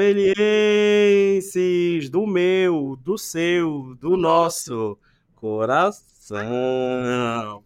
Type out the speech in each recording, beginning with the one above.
melienses do meu, do seu, do nosso coração.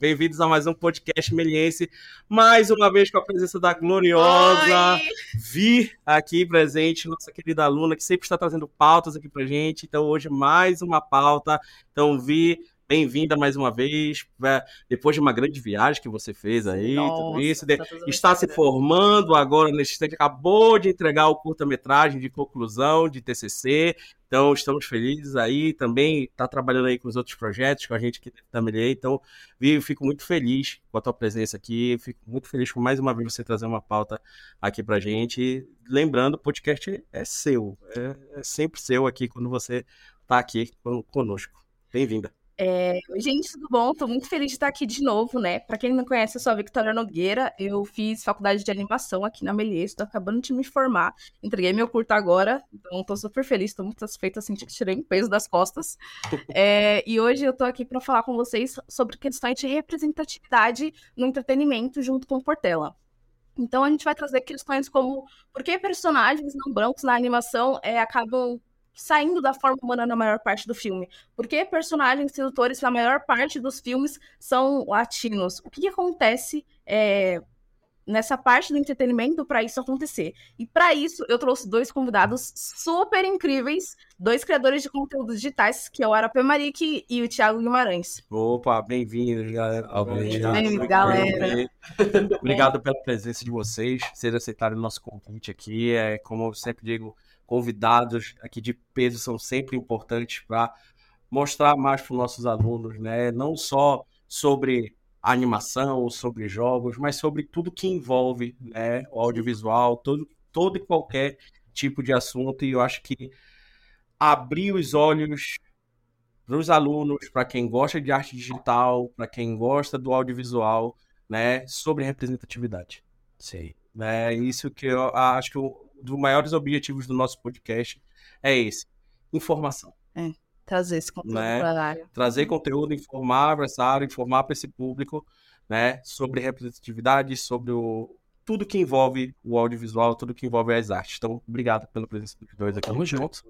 Bem-vindos a mais um podcast meliense, mais uma vez com a presença da gloriosa Oi! Vi aqui presente, nossa querida aluna, que sempre está trazendo pautas aqui pra gente. Então, hoje, mais uma pauta. Então, Vi, bem-vinda mais uma vez. É, Depois de uma grande viagem que você fez aí, tudo Nossa, isso. Tá tudo está se formando agora nesse instante, acabou de entregar o curta-metragem de conclusão de TCC. Então, estamos felizes aí. Também está trabalhando aí com os outros projetos, com a gente da Melier. Então, Vi, eu fico muito feliz com a tua presença aqui. Fico muito feliz com mais uma vez você trazer uma pauta aqui pra gente. E lembrando, o podcast é seu. É, é sempre seu aqui quando você está aqui con- conosco. Bem-vinda. É, oi, gente, tudo bom? Tô muito feliz de estar aqui de novo, né? Pra quem não conhece, eu sou a Victoria Nogueira. Eu fiz faculdade de animação aqui na Melies, tô acabando de me formar. Entreguei meu curto agora, então tô super feliz, tô muito satisfeita, senti que tirei um peso das costas. É, e hoje eu tô aqui pra falar com vocês sobre questões de representatividade no entretenimento junto com o Portela. Então a gente vai trazer questões como por que personagens não brancos na animação é, acabam saindo da forma humana na maior parte do filme? Por que personagens sedutores na maior parte dos filmes são latinos? O que, que acontece é, nessa parte do entretenimento para isso acontecer? E para isso eu trouxe dois convidados super incríveis, dois criadores de conteúdos digitais, que é o Arapé Marique e o Thiago Guimarães. Opa, bem-vindos, galera. Obrigado. Bem-vindos, galera. Obrigado pela presença de vocês, vocês aceitarem o nosso convite aqui. É, como eu sempre digo, convidados aqui de peso são sempre importantes para mostrar mais para os nossos alunos, né? Não só sobre animação, sobre jogos, mas sobre tudo que envolve né, o audiovisual, todo, todo e qualquer tipo de assunto. E eu acho que abrir os olhos para os alunos, para quem gosta de arte digital, para quem gosta do audiovisual, né, sobre representatividade. Sei. É isso que eu acho que um dos maiores objetivos do nosso podcast é esse: informação. Trazer esse conteúdo Né? para a área. Trazer conteúdo, informar para essa área, informar para esse público, né, sobre representatividade, sobre o, tudo que envolve o audiovisual, tudo que envolve as artes. Então, obrigado pela presença dos dois aqui. Tamo junto.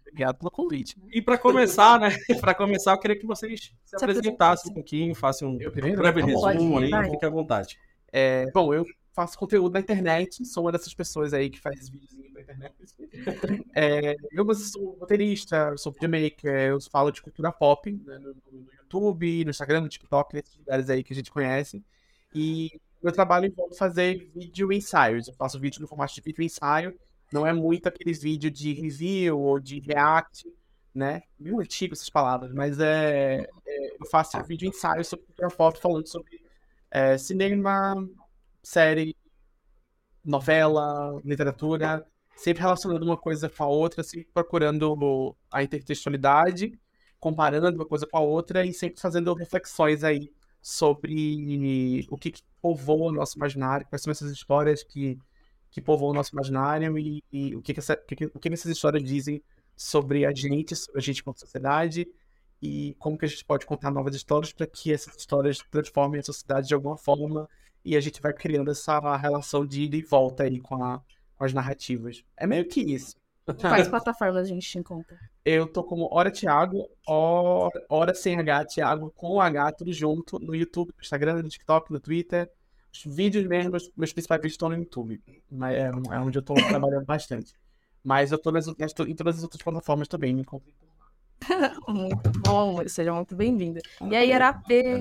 Obrigado pelo convite. E para começar, né, para começar, eu queria que vocês se, Se apresentassem um pouquinho, façam um breve Tá resumo aí, fique à vontade. É, bom, eu faço conteúdo na internet, sou uma dessas pessoas aí que faz videozinho pra internet. É, eu sou roteirista, sou videomaker, eu falo de cultura pop né, no, no YouTube, no Instagram, no TikTok, nesses lugares aí que a gente conhece. E meu trabalho envolve fazer vídeo ensaios. Eu faço vídeo no formato de vídeo ensaio, não é muito aqueles vídeos de review ou de react, né? Meio antigo essas palavras, mas é, é, eu faço vídeo ensaio sobre cultura pop, falando sobre é, cinema, série, novela, literatura, sempre relacionando uma coisa com a outra, sempre procurando a intertextualidade, comparando uma coisa com a outra e sempre fazendo reflexões aí sobre o que, que povoa o nosso imaginário, quais são essas histórias que, que povoam o nosso imaginário e, e o, que, que, essa, que- o que essas histórias dizem sobre a gente, sobre a gente como sociedade e como que a gente pode contar novas histórias para que essas histórias transformem a sociedade de alguma forma e a gente vai criando essa relação de ida e volta aí com, a- com as narrativas. É meio que isso. Quais plataformas a gente te encontra? Eu tô como Hora Thiago, hora, hora sem H, Thiago com H, tudo junto, no YouTube, no Instagram, no TikTok, no Twitter. Os vídeos mesmo, meus principais vídeos estão no YouTube. Mas é, é onde eu tô trabalhando bastante. Mas eu tô nas, outras- em todas as outras plataformas também, me encontrem. Muito bom, seja muito bem-vinda. E aí, Arapê?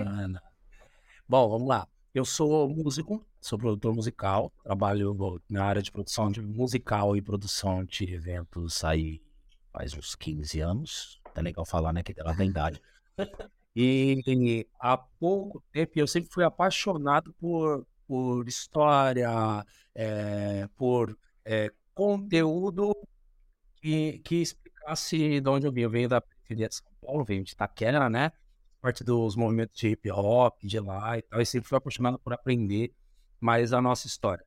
Bom, vamos lá. Eu sou músico, sou produtor musical, trabalho na área de produção de musical e produção de eventos aí faz uns 15 anos. Tá legal falar, né? Que ela tem idade. E há pouco tempo eu sempre fui apaixonado por, por história, eh, por eh, conteúdo que, que explicasse de onde eu vim. Eu venho da periferia de São Paulo, venho de Itaquera, né? Parte dos movimentos de hip hop, de lá e tal. E sempre fui apaixonado por aprender mais a nossa história.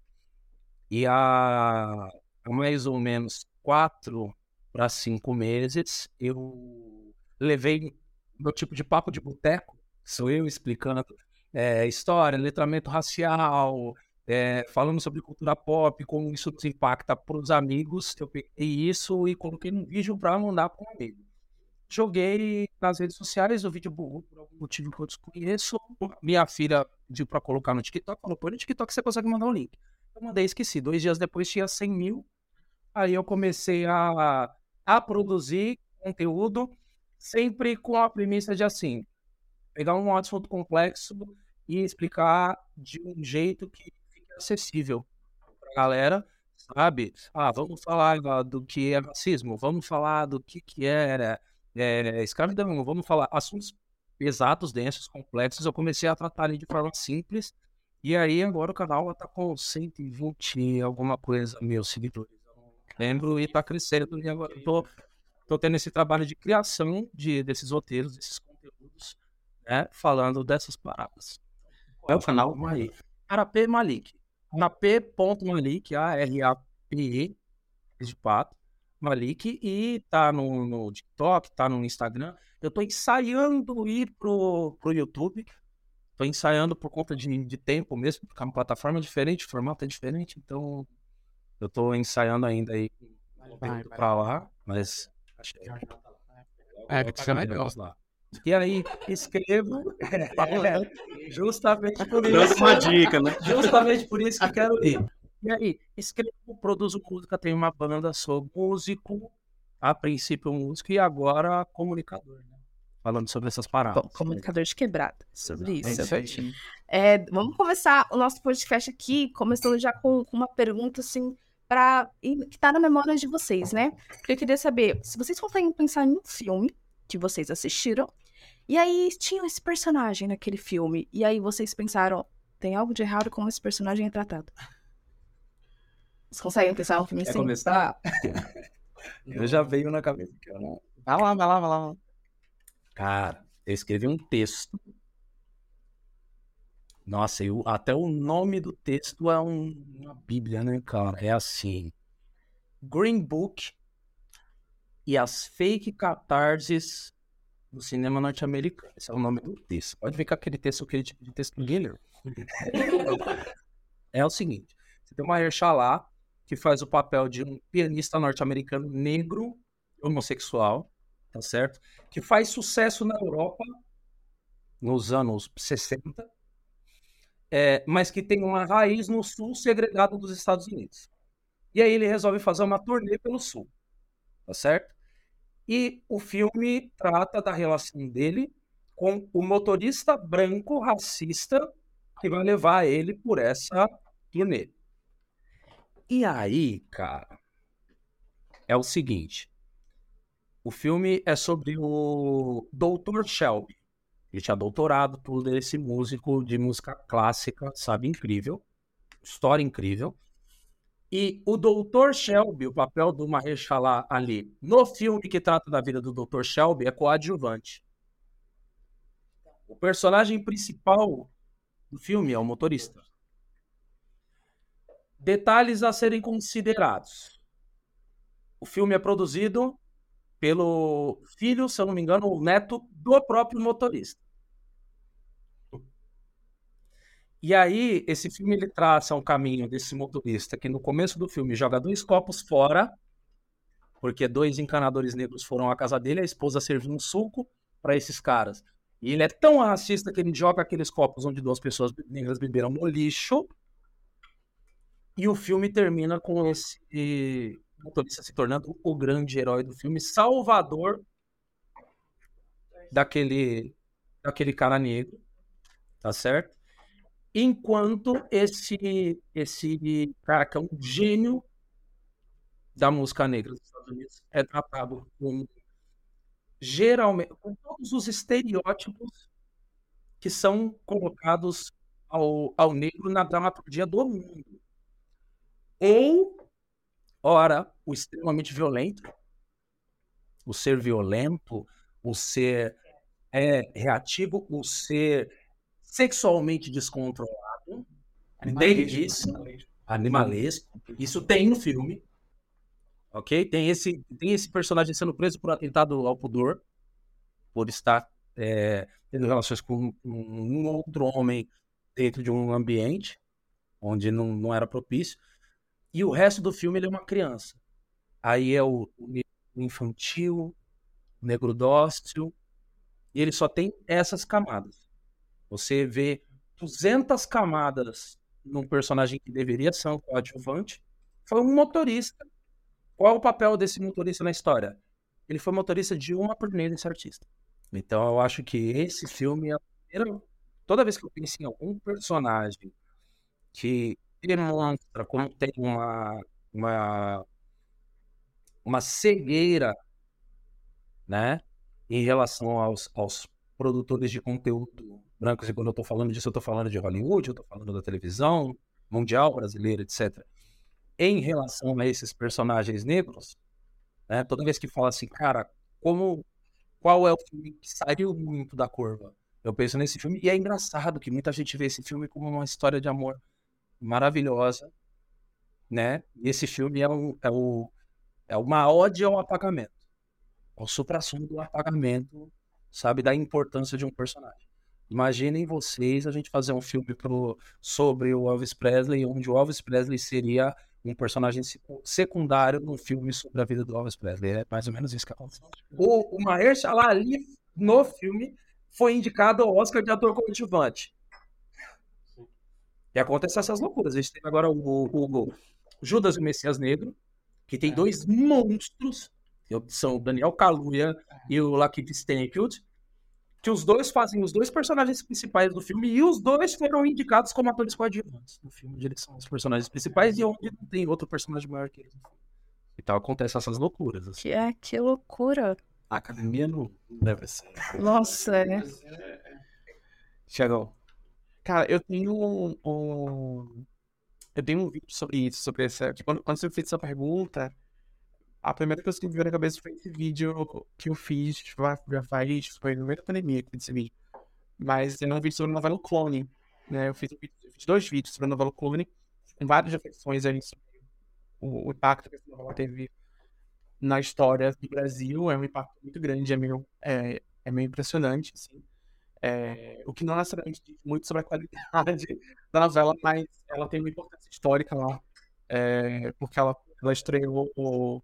E há, mais ou menos quatro para cinco meses eu levei meu tipo de papo de boteco, sou eu explicando eh, história, letramento racial, é, falando sobre cultura pop, como isso impacta para os amigos. Eu peguei isso e coloquei num vídeo para mandar para um amigo. Joguei nas redes sociais o vídeo burro, por algum motivo que eu desconheço. Minha filha pediu para colocar no TikTok, falou: põe no TikTok você consegue mandar um link. Eu mandei, esqueci. Dois dias depois tinha 100 mil. Aí eu comecei a, a produzir conteúdo, sempre com a premissa de assim: pegar um assunto complexo e explicar de um jeito que fique acessível para a galera, sabe? Ah, vamos falar do que é racismo, vamos falar do que, que era é, escravidão, vamos falar assuntos pesados, densos, complexos. Eu comecei a tratar ali de forma simples. E aí agora o canal está com 120 alguma coisa mil seguidores. Lembro e está crescendo. E agora estou tô, tô tendo esse trabalho de criação de, desses roteiros, desses conteúdos, né? Falando dessas paradas. Qual é o canal? Malik. Arapê Malik. Arapê.malik, A-R-A-P-E, de pato. Malik, e tá no, no TikTok, tá no Instagram. Eu tô ensaiando ir pro, pro YouTube. Tô ensaiando por conta de, de tempo mesmo, porque é uma plataforma diferente, o formato é diferente, então eu tô ensaiando ainda aí vai, vai. pra lá, mas achei. É, que fica melhor. Lá. E aí, escrevo é, justamente por isso. uma dica, né? Justamente por isso que quero ir. E aí, escrevo, produzo música, tenho uma banda, sou músico, a princípio músico e agora comunicador, né? Falando sobre essas paradas. Bom, comunicador de quebrada, sobre isso. É, vamos começar o nosso podcast aqui, começando já com, com uma pergunta, assim, para que tá na memória de vocês, né? Porque eu queria saber, se vocês conseguem pensar em um filme que vocês assistiram, e aí tinha esse personagem naquele filme, e aí vocês pensaram, tem algo de errado com esse personagem tratado. Vocês conseguem pensar um filme Quer assim? começar? eu já veio na cabeça. Vai lá, vai lá, vai lá. Cara, eu escrevi um texto. Nossa, eu, até o nome do texto é um, uma bíblia, né, cara? É assim. Green Book e as fake catarses do cinema norte-americano. Esse é o nome do texto. Pode ver que aquele texto, aquele tipo de texto Guilherme. é o seguinte. Você tem uma Mahershala que faz o papel de um pianista norte-americano negro, homossexual, tá certo? Que faz sucesso na Europa nos anos 60, é, mas que tem uma raiz no sul segregado dos Estados Unidos. E aí ele resolve fazer uma turnê pelo sul, tá certo? E o filme trata da relação dele com o motorista branco racista que vai levar ele por essa turnê. E aí, cara, é o seguinte. O filme é sobre o Dr. Shelby. Ele tinha doutorado, tudo esse músico de música clássica, sabe? Incrível. História incrível. E o Dr. Shelby, o papel do Mahershala ali, no filme que trata da vida do Dr. Shelby, é coadjuvante. O personagem principal do filme é o motorista. Detalhes a serem considerados. O filme é produzido pelo filho, se eu não me engano, o neto do próprio motorista. E aí, esse filme ele traça um caminho desse motorista que no começo do filme joga dois copos fora, porque dois encanadores negros foram à casa dele, a esposa serviu um suco para esses caras. E ele é tão racista que ele joga aqueles copos onde duas pessoas negras beberam no lixo e o filme termina com esse motorista se tornando o grande herói do filme, salvador daquele, daquele cara negro, tá certo? Enquanto esse, esse cara que é um gênio da música negra dos Estados Unidos é tratado com geralmente com todos os estereótipos que são colocados ao, ao negro na dramaturgia do mundo ou, ora, o extremamente violento, o ser violento, o ser é, reativo, o ser sexualmente descontrolado. Tem isso. Animalesco. Isso tem no filme. Ok? Tem esse, tem esse personagem sendo preso por atentado ao pudor, por estar é, tendo relações com um outro homem dentro de um ambiente onde não, não era propício. E o resto do filme ele é uma criança. Aí é o, o infantil, o negro dócil, e ele só tem essas camadas. Você vê 200 camadas num personagem que deveria ser um coadjuvante, foi um motorista. Qual é o papel desse motorista na história? Ele foi motorista de uma turnê desse artista. Então eu acho que esse filme é. Toda vez que eu penso em algum personagem que demonstra como tem uma, uma, uma cegueira, né, em relação aos, aos produtores de conteúdo brancos, e quando eu estou falando disso, eu estou falando de Hollywood, eu estou falando da televisão mundial, brasileira, etc. Em relação a esses personagens negros, né, toda vez que fala assim, cara, como qual é o filme que saiu muito da curva? Eu penso nesse filme, e é engraçado que muita gente vê esse filme como uma história de amor maravilhosa, né? E esse filme é, um, é, o, é uma ode ao apagamento. É o supra-sumo do apagamento, sabe? Da importância de um personagem. Imaginem vocês a gente fazer um filme pro, sobre o Elvis Presley, onde o Elvis Presley seria um personagem secundário num filme sobre a vida do Elvis Presley. É mais ou menos isso que aconteceu. O, o Mahershala no filme, foi indicado ao Oscar de ator coadjuvante. E acontecem essas loucuras. A gente tem agora o, o, o Judas o Messias Negro, que tem dois monstros, que são o Daniel Kaluuya e o Lakeith Stanfield, que os dois fazem os dois personagens principais do filme e os dois foram indicados como atores coadjuvantes no filme, onde eles são os personagens principais e onde não tem outro personagem maior que eles. Então acontecem essas loucuras. Assim. Que é, que loucura. A academia não deve ser. Nossa, é. Chegou. Cara, eu tenho um, um- Eu tenho um vídeo sobre isso, sobre essa. Quando, quando você fez essa pergunta, a primeira coisa que me veio na cabeça foi esse vídeo que eu fiz, já faz, foi no meio da pandemia que eu fiz esse vídeo. Mas é um vídeo sobre a novela Clone, né? Eu fiz, fiz dois vídeos sobre a novela Clone, com várias reflexões ali sobre o, o impacto que essa novela teve na história do Brasil. É um impacto muito grande, é meio, é, é meio impressionante, assim. É, o que não necessariamente diz muito sobre a qualidade da novela, mas ela tem uma importância histórica lá, é, porque ela, ela estreou o,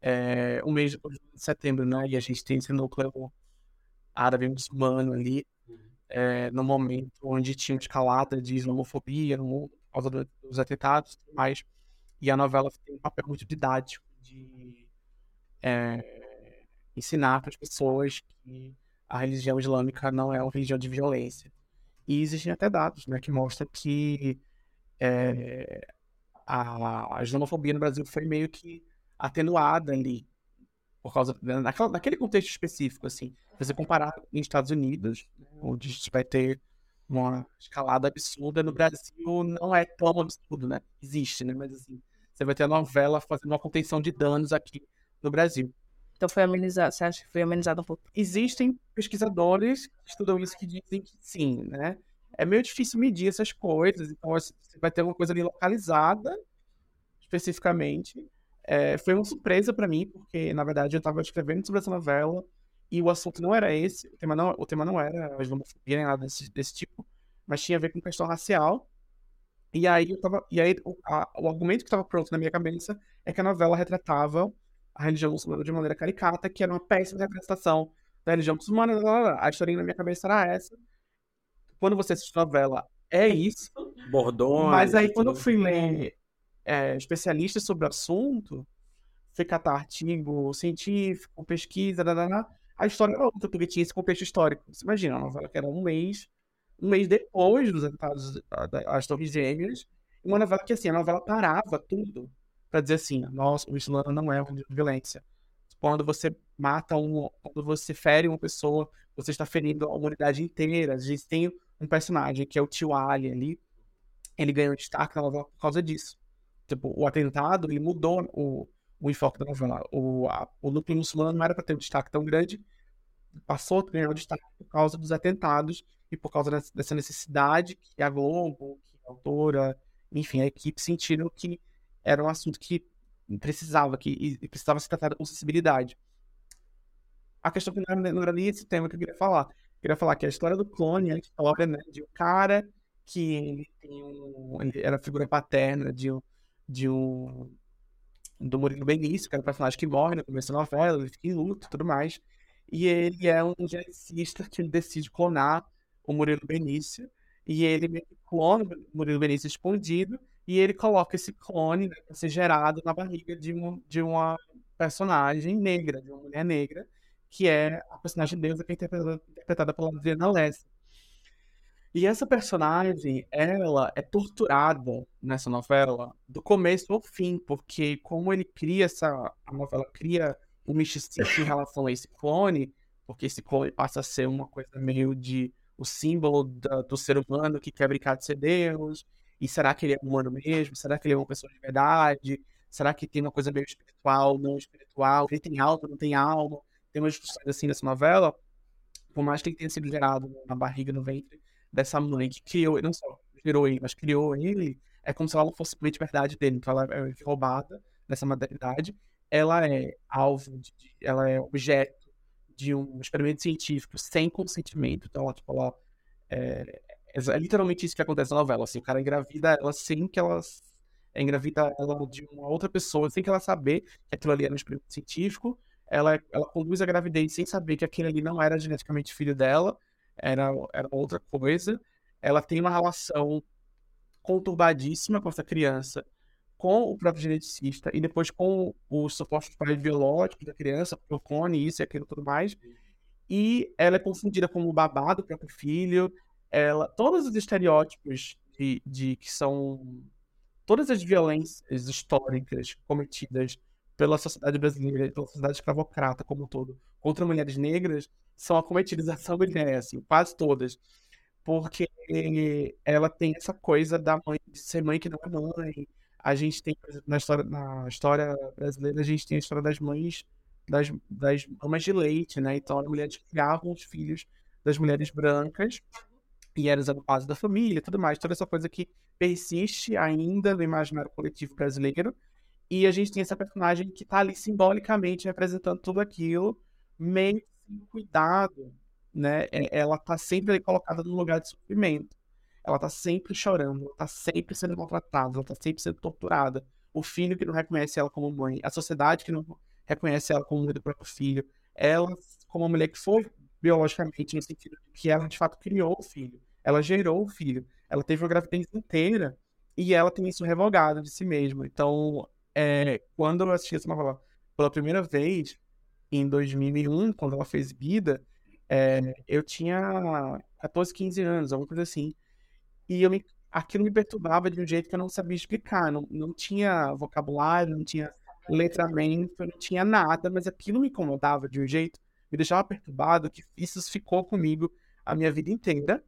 é, mês de setembro, né? E a gente tem esse núcleo árabe muçulmano ali, é, no momento onde tinha escalada de islamofobia no por causa do- dos atentados e tudo mais. E a novela tem um papel muito didático de é, ensinar para as pessoas que a religião islâmica não é uma religião de violência. E existem até dados, né, que mostram que é, a, a islamofobia no Brasil foi meio que atenuada ali, por causa, naquela, naquele contexto específico, assim. Você comparar com os Estados Unidos, né, onde a gente vai ter uma escalada absurda, no Brasil não é tão absurdo, né? Existe, né? Mas assim, você vai ter a novela fazendo uma contenção de danos aqui no Brasil. Então foi amenizado. Você acha que foi amenizado um pouco? Existem pesquisadores que estudam isso que dizem que sim, né? É meio difícil medir essas coisas, então assim, você vai ter uma coisa ali localizada, especificamente. É, foi uma surpresa para mim, porque na verdade eu estava escrevendo sobre essa novela e o assunto não era esse, o tema não, o tema não era islamofobia nem nada desse, desse tipo, mas tinha a ver com questão racial. E aí eu tava, e aí o, a- o argumento que estava pronto na minha cabeça é que a novela retratava a religião muçulmana de maneira caricata, que era uma péssima representação da religião muçulmana. Lá, lá, lá. A historinha na minha cabeça era essa. Quando você assiste novela, é isso. Bordões. Mas aí, quando eu fui ler é, especialistas sobre o assunto, fui catar artigo científico, pesquisa, dadadá, a história era outra, porque tinha esse contexto histórico. Você imagina, a novela que era um mês, um mês depois dos atentados das Torres Gêmeas, uma novela que, assim, a novela parava tudo pra dizer assim, nossa, o Islã não é uma violência. Quando você mata um, quando você fere uma pessoa, você está ferindo a humanidade inteira. A gente tem um personagem que é o Tio Ali ali, ele ganhou destaque na novela por causa disso. Tipo, o atentado, ele mudou o, o enfoque da novela. O, a, o núcleo muçulmano não era para ter um destaque tão grande, passou a ganhar destaque por causa dos atentados e por causa dessa necessidade que a Globo, que a autora, enfim, a equipe sentiram que era um assunto que precisava, que precisava ser tratado com sensibilidade. A questão que não era, nem esse tema que eu queria falar. Eu queria falar que a história do clone a história né, de um cara que ele tem um. Ele era figura paterna de um. De um do Murilo Benício, que era o personagem que morre no começo da novela, ele fica em luto e tudo mais. E ele é um geneticista que decide clonar o Murilo Benício. E ele clona o Murilo Benício escondido. E ele coloca esse clone né, para ser gerado na barriga de, um, de uma personagem negra, de uma mulher negra, que é a personagem deusa que é interpretada, interpretada pela Adriana Lessa. E essa personagem, ela é torturada nessa novela do começo ao fim, porque como ele cria essa. A novela cria um misticismo em relação a esse clone, porque esse clone passa a ser uma coisa meio de o símbolo da, do ser humano que quer brincar de ser Deus. E será que ele é humano mesmo? Será que ele é uma pessoa de verdade? Será que tem uma coisa meio espiritual, não espiritual? Ele tem alma, não tem alma? Tem umas discussões assim nessa novela, por mais que ele tenha sido gerado na barriga, no ventre dessa mãe que criou, não só gerou ele, mas criou ele, é como se ela não fosse de verdade dele. Então ela é roubada dessa maternidade. Ela é alvo, de, ela é objeto de um experimento científico sem consentimento. Então ela, tipo, ela é, é literalmente isso que acontece na novela. Assim, o cara engravida ela sem que ela é engravida ela de uma outra pessoa, sem que ela saber que aquilo ali era um experimento científico. Ela, ela conduz a gravidez sem saber que aquele ali não era geneticamente filho dela era, era outra coisa. Ela tem uma relação conturbadíssima com essa criança, com o próprio geneticista e depois com os supostos pais biológicos da criança, o clone, isso e aquilo tudo mais. E ela é confundida como babá do próprio filho. Ela, todos os estereótipos de, de que são todas as violências históricas cometidas pela sociedade brasileira, pela sociedade escravocrata como um todo, contra mulheres negras, são acometidas essa mulher, assim, quase todas. Porque ela tem essa coisa da mãe, de ser mãe que não é mãe. A gente tem, na história, na história brasileira, a gente tem a história das mães, das, das mamas de leite, né? Então, as mulheres criavam os filhos das mulheres brancas e eram a base da família tudo mais. Toda essa coisa que persiste ainda no imaginário coletivo brasileiro. E a gente tem essa personagem que está ali simbolicamente representando tudo aquilo, meio cuidado, né? É, ela tá sempre ali colocada no lugar de sofrimento. Ela tá sempre chorando, ela tá sempre sendo maltratada, ela tá sempre sendo torturada. O filho que não reconhece ela como mãe, a sociedade que não reconhece ela como mãe do próprio filho, ela como uma mulher que foi biologicamente no sentido de que ela de fato criou o filho, ela gerou o filho, ela teve a gravidez inteira e ela tem isso revogado de si mesma. Então, é, quando eu assisti essa novela pela primeira vez, em 2001, quando ela fez Bida, é, eu tinha 14, 15 anos, alguma coisa assim. E eu me, aquilo me perturbava de um jeito que eu não sabia explicar. Não, não tinha vocabulário, não tinha letramento, não tinha nada, mas aquilo me incomodava de um jeito, me deixava perturbado, que isso ficou comigo a minha vida inteira.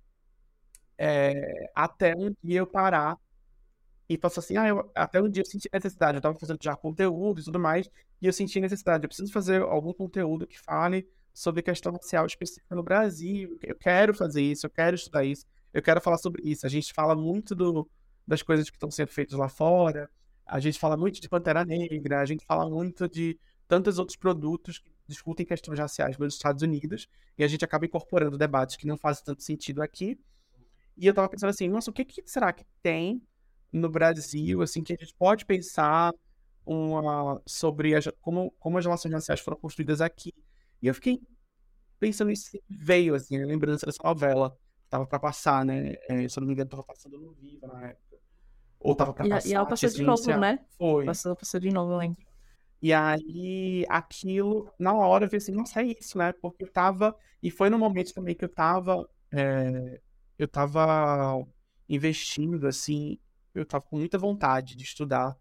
É, até um dia eu parar e passou assim, ah, eu, até um dia eu senti necessidade, eu tava fazendo já conteúdo e tudo mais, e eu senti necessidade, eu preciso fazer algum conteúdo que fale sobre questão racial específica no Brasil, eu quero fazer isso, eu quero estudar isso, eu quero falar sobre isso. A gente fala muito do, das coisas que estão sendo feitas lá fora, a gente fala muito de Pantera Negra, a gente fala muito de tantos outros produtos que discutem questões raciais nos Estados Unidos, e a gente acaba incorporando debates que não fazem tanto sentido aqui. E eu tava pensando assim, nossa, o que, que será que tem no Brasil, assim, que a gente pode pensar uma, sobre as, como, como as relações raciais foram construídas aqui. E eu fiquei pensando nisso, veio, assim, a lembrança dessa novela que tava pra passar, né? É, se eu não me engano, tava passando no Viva na época. Ou tava pra e, passar. E ela passou de novo, né? Foi. Passou, passou de novo, eu lembro. E aí, aquilo, na hora, eu falei assim, nossa, é isso, né? Porque eu tava. E foi no momento também que eu tava. É, eu tava investindo, assim, eu tava com muita vontade de estudar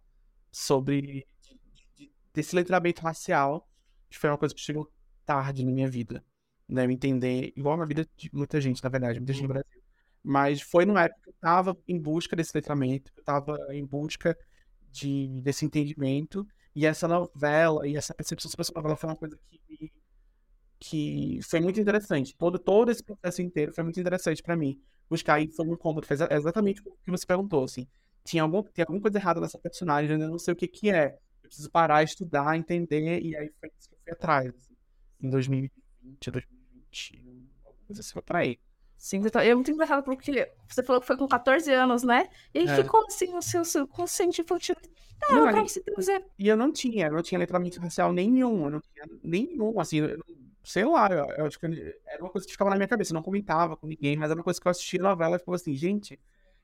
sobre de, de, desse letramento racial, que foi uma coisa que chegou tarde na minha vida, né? Me entender, igual na vida de muita gente, na verdade, muita gente no Brasil. Mas foi numa época que eu tava em busca desse letramento, eu tava em busca de, desse entendimento, e essa novela, e essa percepção sobre essa novela foi uma coisa que que foi muito interessante. Todo, todo esse processo inteiro foi muito interessante para mim. Buscar e foi um incômodo. Fez exatamente o que você perguntou, assim tinha, algum, tem alguma coisa errada nessa personagem, eu não sei o que que é. Eu preciso parar, estudar, entender, e aí foi isso que eu fui atrás. Assim, em 2020, 2021, alguma coisa assim, foi pra aí. Sim, então, é muito engraçado porque você falou que foi com 14 anos, né? E aí É. ficou assim o seu subconsciente infantil. Ah, Não, eu se trazer. E eu não tinha, eu não tinha letramento racial nenhum, eu não tinha nenhum, assim, eu sei lá, eu, eu acho que era uma coisa que ficava na minha cabeça, eu não comentava com ninguém, mas era uma coisa que eu assistia a novela e ficava assim, gente,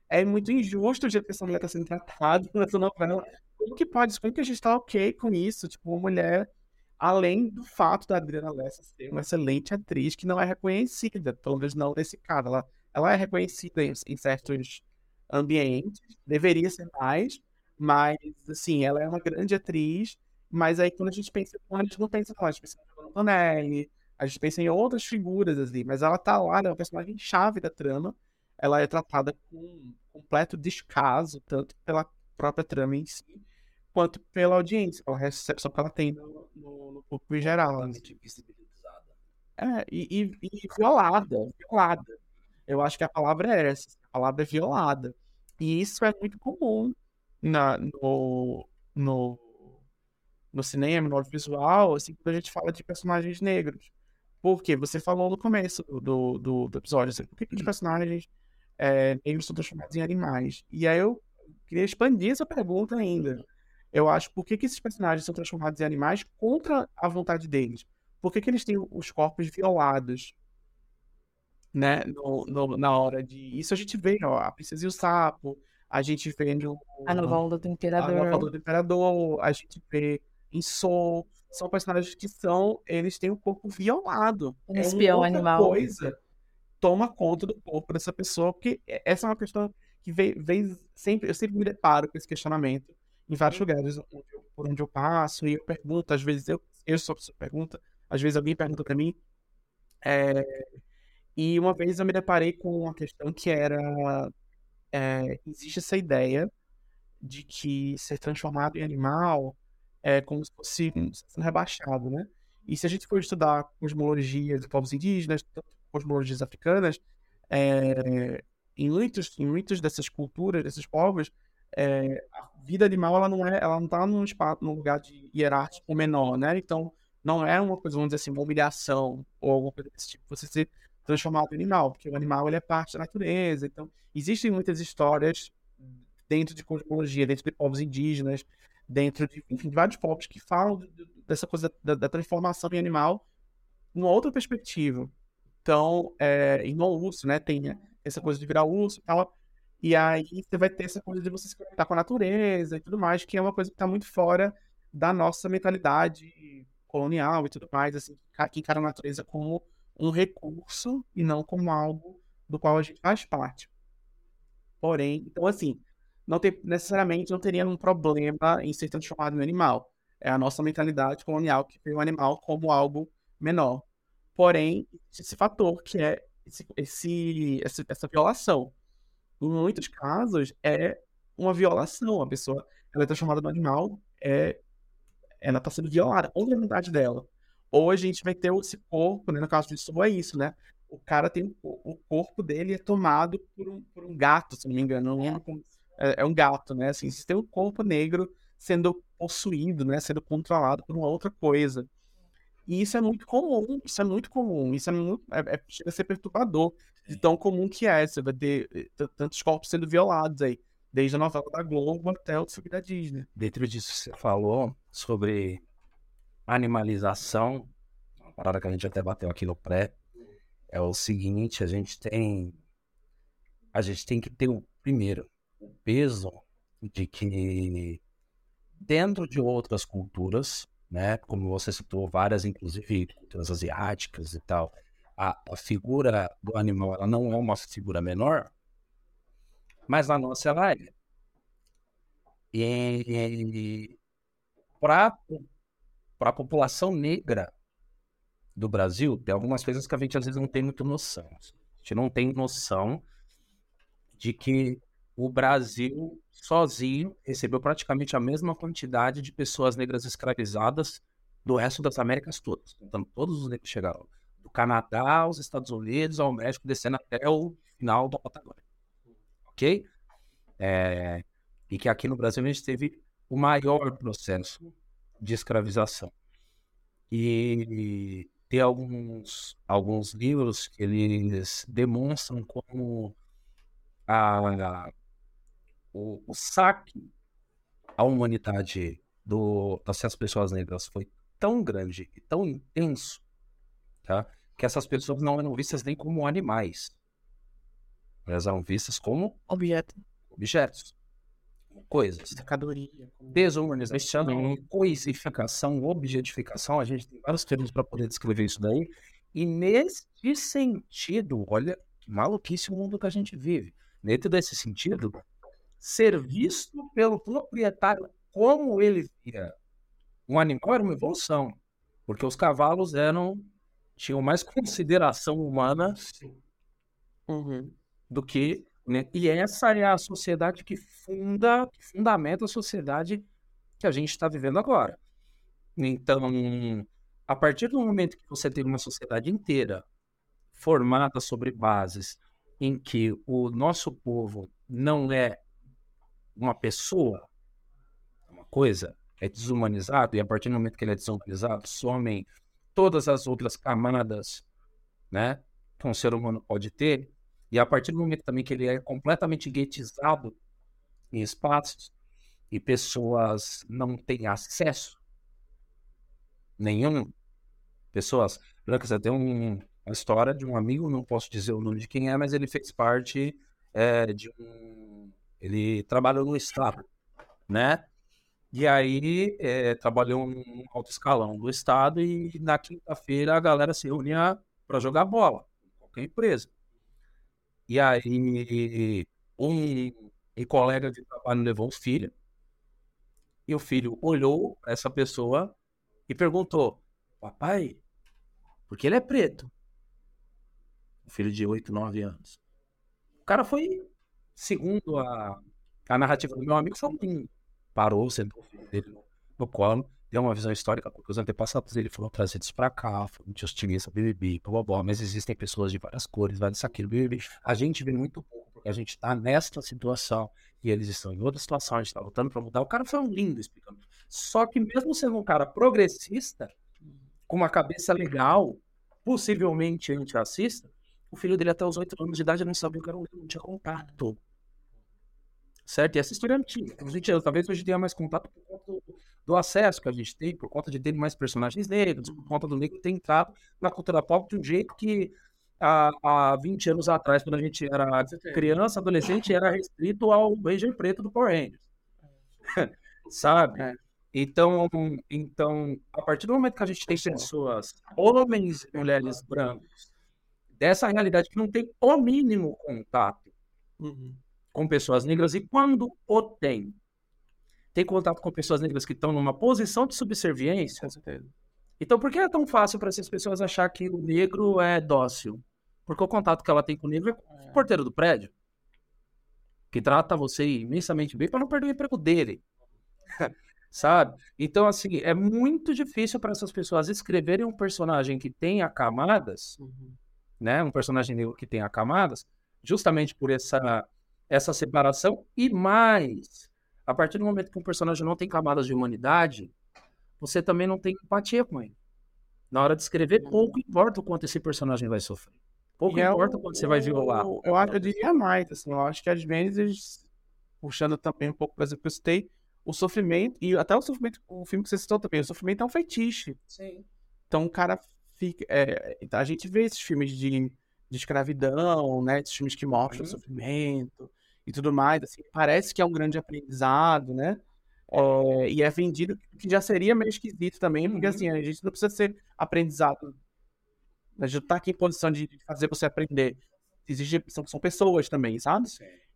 é muito injusto o jeito que essa mulher tá sendo tratada nessa novela. Como que pode, como que a gente tá ok com isso? Tipo, uma mulher, além do fato da Adriana Lessa ser uma excelente atriz que não é reconhecida, pelo menos não nesse caso, ela, ela é reconhecida em, em certos ambientes, deveria ser mais, mas, assim, ela é uma grande atriz, mas aí quando a gente pensa, a gente não pensa nela, a gente pensa no Antonelli, a gente pensa em outras figuras, assim, mas ela tá lá, ela é uma personagem chave da trama, ela é tratada com completo descaso, tanto pela própria trama em si, quanto pela audiência, pela recepção que ela tem no, no, no público em geral. visibilizada. É, e, e- e violada, violada. Eu acho que a palavra é essa, a palavra é violada. E isso é muito comum na, no, no, no cinema, no audiovisual, assim, quando a gente fala de personagens negros. Porque você falou no começo do, do, do episódio, assim, por que, que os personagens é, negros são transformados em animais? E aí eu queria expandir essa pergunta ainda. Eu acho, por que, que esses personagens são transformados em animais contra a vontade deles? Por que, que eles têm os corpos violados? Né? No, no- na hora de. Isso a gente vê, ó, a Princesa e o Sapo, a gente vê no. A nova onda do a Imperador. Nova Onda do Imperador, a gente vê em Soul. São personagens que são. Eles têm o corpo violado. Um É espião animal. coisa toma conta do corpo dessa pessoa, porque essa é uma questão que vem, vem sempre. Eu sempre me deparo com esse questionamento em vários lugares onde eu- por onde eu passo, e eu pergunto, às vezes eu, eu sou a pessoa que pergunta, às vezes alguém pergunta pra mim. É, e uma vez eu me deparei com uma questão que era. é, existe essa ideia de que ser transformado em animal é como se fosse sendo rebaixado, né? E se a gente for estudar cosmologias de povos indígenas, cosmologias africanas, é, em muitos, em muitas dessas culturas, desses povos, é, a vida animal ela não é, ela não está num espaço, num lugar de hierárquico menor, né? Então não é uma coisa, vamos dizer assim, uma humilhação ou alguma coisa desse tipo, você ser transformado em animal, porque o animal ele é parte da natureza. Então existem muitas histórias dentro de cosmologia, dentro de povos indígenas, dentro de, enfim, de vários povos que falam de- de- dessa coisa da, da transformação em animal numa outra perspectiva. Então, é, no urso, né, tem essa coisa de virar urso e tal, e aí você vai ter essa coisa de você se conectar com a natureza e tudo mais, que é uma coisa que está muito fora da nossa mentalidade colonial e tudo mais, assim, que encara a natureza como um recurso e não como algo do qual a gente faz parte. Porém, então assim, não necessariamente não teria um problema em ser transformado em animal. É a nossa mentalidade colonial que vê o animal como algo menor. Porém, esse fator que é esse, esse, essa violação. Em muitos casos, é uma violação. A pessoa ela é transformada no animal, é, ela está sendo violada contra a vontade dela. Ou a gente vai ter esse corpo, né? No caso disso, é isso, né? O cara tem o, corpo dele é tomado por um, por um gato, se não me engano. Lembro como- é, é um gato, né? Assim, você tem um corpo negro sendo possuído, né? Sendo controlado por uma outra coisa. E isso é muito comum, isso é muito comum, isso é muito, é, é- chega a ser perturbador de tão comum que é. Você vai ter eh, tantos corpos sendo violados aí, desde a novela da Globo até o filme da Disney. Dentro disso você falou sobre animalização, uma parada que a gente até bateu aqui no pré, é o seguinte, a gente tem a gente tem que ter o primeiro o peso de que dentro de outras culturas, né, como você citou várias inclusive culturas asiáticas e tal, a, a figura do animal ela não é uma figura menor, mas na nossa ela é. E para a população negra do Brasil, tem algumas coisas que a gente às vezes não tem muito noção. A gente não tem noção de que o Brasil sozinho recebeu praticamente a mesma quantidade de pessoas negras escravizadas do resto das Américas todas, contando todos os negros que chegaram do Canadá aos Estados Unidos, ao México, descendo até o final da Patagônia. Ok? É, e que aqui no Brasil a gente teve o maior processo de escravização. E tem alguns, alguns livros que eles demonstram como a, o, o saque à humanidade do, das pessoas negras foi tão grande e tão intenso tá? Que essas pessoas não eram vistas nem como animais. Elas eram vistas como Objeto. objetos, coisas. Mercadoria. Desumanização, coisificação, objetificação. A gente tem vários termos para poder descrever isso daí. E nesse sentido, olha que maluquice o mundo que a gente vive. Dentro desse sentido, ser visto pelo proprietário como ele via um animal era uma evolução. Porque os cavalos eram tinham mais consideração humana Uhum. do que. Né? E essa é a sociedade que funda, que fundamenta a sociedade que a gente está vivendo agora. Então, a partir do momento que você tem uma sociedade inteira formada sobre bases em que o nosso povo não é uma pessoa, uma coisa, é desumanizado, e a partir do momento que ele é desumanizado, somem todas as outras camadas né, que um ser humano pode ter, e a partir do momento também que ele é completamente guetizado em espaços e pessoas não têm acesso nenhum, pessoas brancas, até um, uma história de um amigo, não posso dizer o nome de quem é, mas ele fez parte é, de um. Ele trabalhou no Estado, né? E aí é, trabalhou num alto escalão do Estado e na quinta-feira a galera se reunia para jogar bola, qualquer empresa. E aí um, um colega de trabalho levou o filho e o filho olhou essa pessoa e perguntou: Papai, por que ele é preto? O filho de 8, 9 anos. O cara foi, segundo a, a narrativa do meu amigo, foi um lindo. Parou, sentou o filho dele no, no colo, deu uma visão histórica, porque os antepassados dele foram trazidos para cá, foram de hostilista, BBB, blá, mas existem pessoas de várias cores, vários aquilo, BBB. A gente vê muito pouco, porque a gente está nesta situação e eles estão em outra situação, a gente está lutando para mudar. O cara foi um lindo explicando. Só que mesmo sendo um cara progressista, com uma cabeça legal, possivelmente antirracista, o filho dele até os 8 anos de idade não sabia o que era um livro, não tinha contato. Certo? E essa história é antiga. A gente, talvez hoje tenha mais contato por conta do, do, acesso que a gente tem, por conta de ter mais personagens negros, por conta do negro ter entrado na cultura pop de um jeito que há, há 20 anos atrás, quando a gente era criança, adolescente, era restrito ao Ranger preto do Power Rangers. Sabe? É. Então, então, a partir do momento que a gente tem pessoas, homens e mulheres brancos, dessa realidade que não tem o mínimo contato Uhum. Com pessoas negras, e quando o tem, tem contato com pessoas negras que estão numa posição de subserviência, Com certeza. então por que é tão fácil para essas pessoas achar que o negro é dócil? Porque o contato que ela tem com o negro é com o porteiro do prédio, que trata você imensamente bem para não perder o emprego dele. Sabe? Então, assim, é muito difícil para essas pessoas escreverem um personagem que tenha camadas, Uhum. né? Um personagem negro que tenha camadas, justamente por essa, essa separação. E mais, a partir do momento que um personagem não tem camadas de humanidade, você também não tem empatia com ele. Na hora de escrever, pouco importa o quanto esse personagem vai sofrer. Pouco é importa o- o quanto você vai violar. Eu, eu, acho- eu diria mais, assim, eu acho que às vezes, puxando também um pouco para exemplo que eu citei, o sofrimento, e até o sofrimento, o filme que você citou também, o sofrimento é um feitiço. Sim. Então o cara fica. é, a gente vê esses filmes de, de escravidão, né? Esses filmes que mostram o Uhum. sofrimento e tudo mais. Assim, parece que é um grande aprendizado, né? É, e é vendido que já seria meio esquisito também, porque Uhum. assim, a gente não precisa ser aprendizado. A gente não tá aqui em posição de fazer você aprender. Existe, são, são pessoas também, sabe?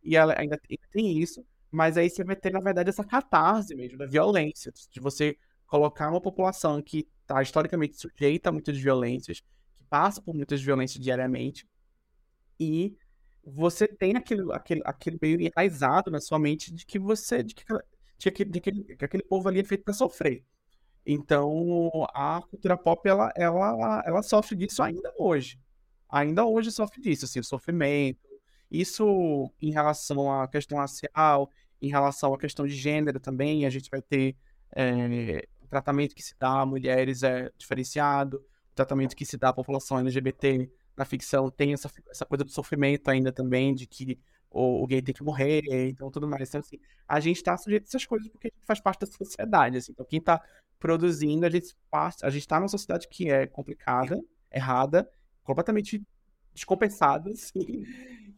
E ela ainda tem, tem isso, mas aí você vai ter, na verdade, essa catarse mesmo da violência, de você colocar uma população que está historicamente sujeita a muitas violências, que passa por muitas violências diariamente, e você tem aquele, aquele, aquele meio enraizado na sua mente de que você, de que, de que, de aquele, que aquele povo ali é feito para sofrer. Então, a cultura pop, ela, ela, ela sofre disso ainda hoje. Ainda hoje sofre disso, assim, o sofrimento. Isso em relação à questão racial, em relação à questão de gênero também, a gente vai ter é, o tratamento que se dá a mulheres é diferenciado, tratamento que se dá à população LGBT na ficção tem essa, essa coisa do sofrimento ainda também, de que o, o gay tem que morrer, então tudo mais. Então, assim, a gente está sujeito a essas coisas porque a gente faz parte da sociedade, assim. Então, quem está produzindo, a gente passa, a gente está numa sociedade que é complicada, errada, completamente descompensada, assim.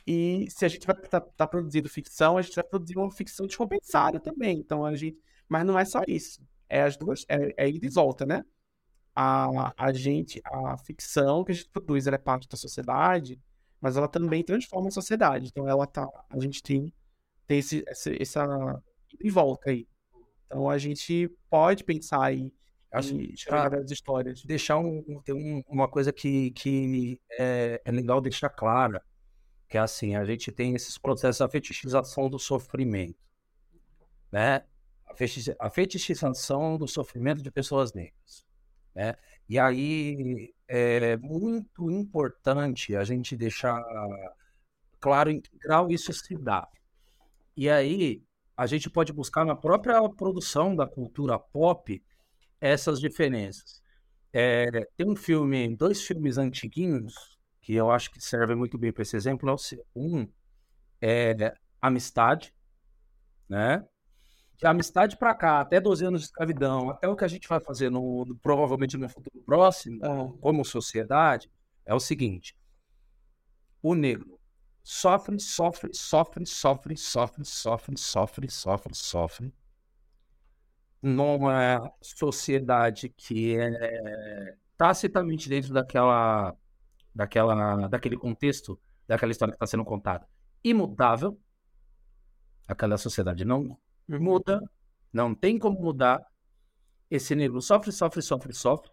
E se a gente vai estar tá, tá produzindo ficção, a gente vai produzir uma ficção descompensada também. Então, a gente... Mas não é só isso. É as duas... É, é ida e volta, né? A, a gente... A ficção que a gente produz, ela é parte da sociedade mas ela também transforma a sociedade. Então ela tá, a gente tem, tem esse, essa, essa e volta aí. Então a gente pode pensar aí Acho em várias histórias. Deixar um, um, uma coisa que, que é, é legal deixar clara, que é assim, a gente tem esses processos da fetichização do sofrimento, né? A fetichização do sofrimento de pessoas negras, né? E aí é muito importante a gente deixar claro em que grau isso se dá. E aí a gente pode buscar na própria produção da cultura pop essas diferenças. É, tem um filme, dois filmes antiguinhos que eu acho que servem muito bem para esse exemplo. É um é Amistade, né? De amistade para cá, até 12 anos de escravidão, até o que a gente vai fazer no, no provavelmente no futuro próximo, é. como sociedade, é o seguinte: o negro sofre, sofre, sofre, sofre, sofre, sofre, sofre, sofre, sofre, numa sociedade que é tacitamente dentro daquela, daquela, daquele contexto, daquela história que está sendo contada, imutável. Aquela sociedade não muda, não tem como mudar. Esse negro sofre, sofre, sofre, sofre.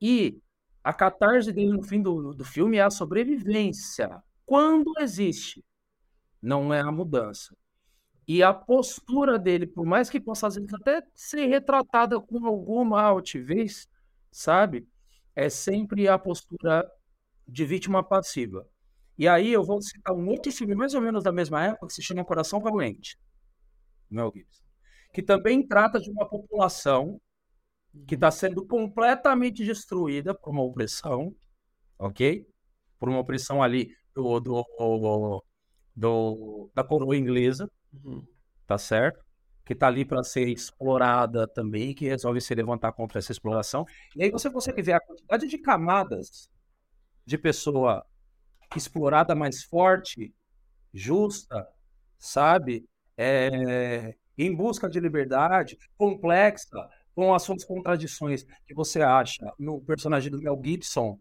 E a catarse dele no fim do, do filme é a sobrevivência. Quando existe, não é a mudança. E a postura dele, por mais que possa até ser retratada com alguma altivez, sabe? É sempre a postura de vítima passiva. E aí eu vou citar um outro filme mais ou menos da mesma época que se chama Coração Valente. Mel Gibson, que também trata de uma população que está sendo completamente destruída por uma opressão, ok? Por uma opressão ali do, do, do da coroa inglesa, uhum. tá certo? Que está ali para ser explorada também, que resolve se levantar contra essa exploração. E aí você consegue ver a quantidade de camadas de pessoa explorada mais forte, justa, sabe? É, em busca de liberdade, complexa, com as suas contradições que você acha no personagem do Mel Gibson,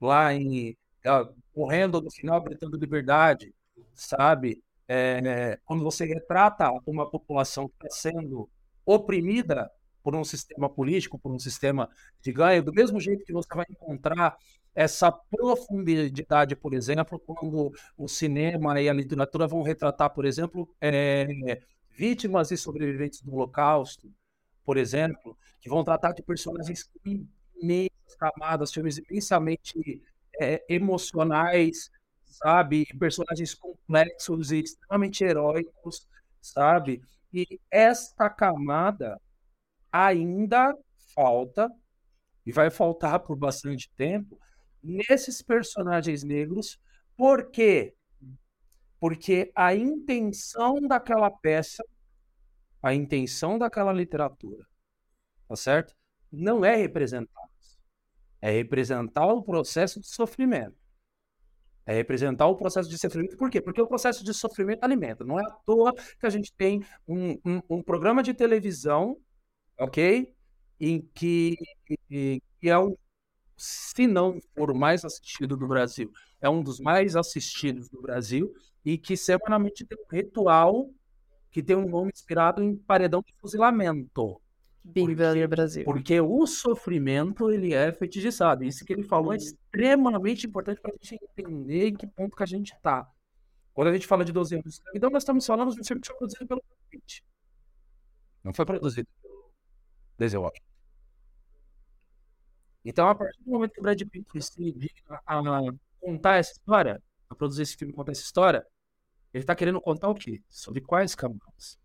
lá em uh, correndo no final gritando liberdade, sabe? É, quando você retrata uma população que está sendo oprimida por um sistema político, por um sistema de ganho, do mesmo jeito que você vai encontrar essa profundidade, por exemplo, quando o cinema e a literatura vão retratar, por exemplo, é, vítimas e sobreviventes do Holocausto, por exemplo, que vão tratar de personagens com imensas camadas, filmes imensamente é, emocionais, sabe? Personagens complexos e extremamente heróicos, sabe? E esta camada ainda falta, e vai faltar por bastante tempo, nesses personagens negros. Por quê? Porque a intenção daquela peça, a intenção daquela literatura, tá certo? Não é representar. É representar o processo de sofrimento. É representar o processo de sofrimento. Por quê? Porque o processo de sofrimento alimenta. Não é à toa que a gente tem um, um, um programa de televisão, ok? Em que, que é um se não for o mais assistido do Brasil, é um dos mais assistidos do Brasil e que semanalmente tem um ritual que tem um nome inspirado em paredão de fuzilamento. Big Brother Brasil. Porque o sofrimento, ele é fetichizado. Isso que ele falou é extremamente importante para a gente entender em que ponto que a gente está. Quando a gente fala de 12 anos de escravidão, nós estamos falando de um filme produzido pelo Pitt. Não foi produzido Denzel então, a partir do momento que o Brad Pitt decide a, a contar essa história, a produzir esse filme, contar essa história, ele está querendo contar o quê? Sobre quais camadas?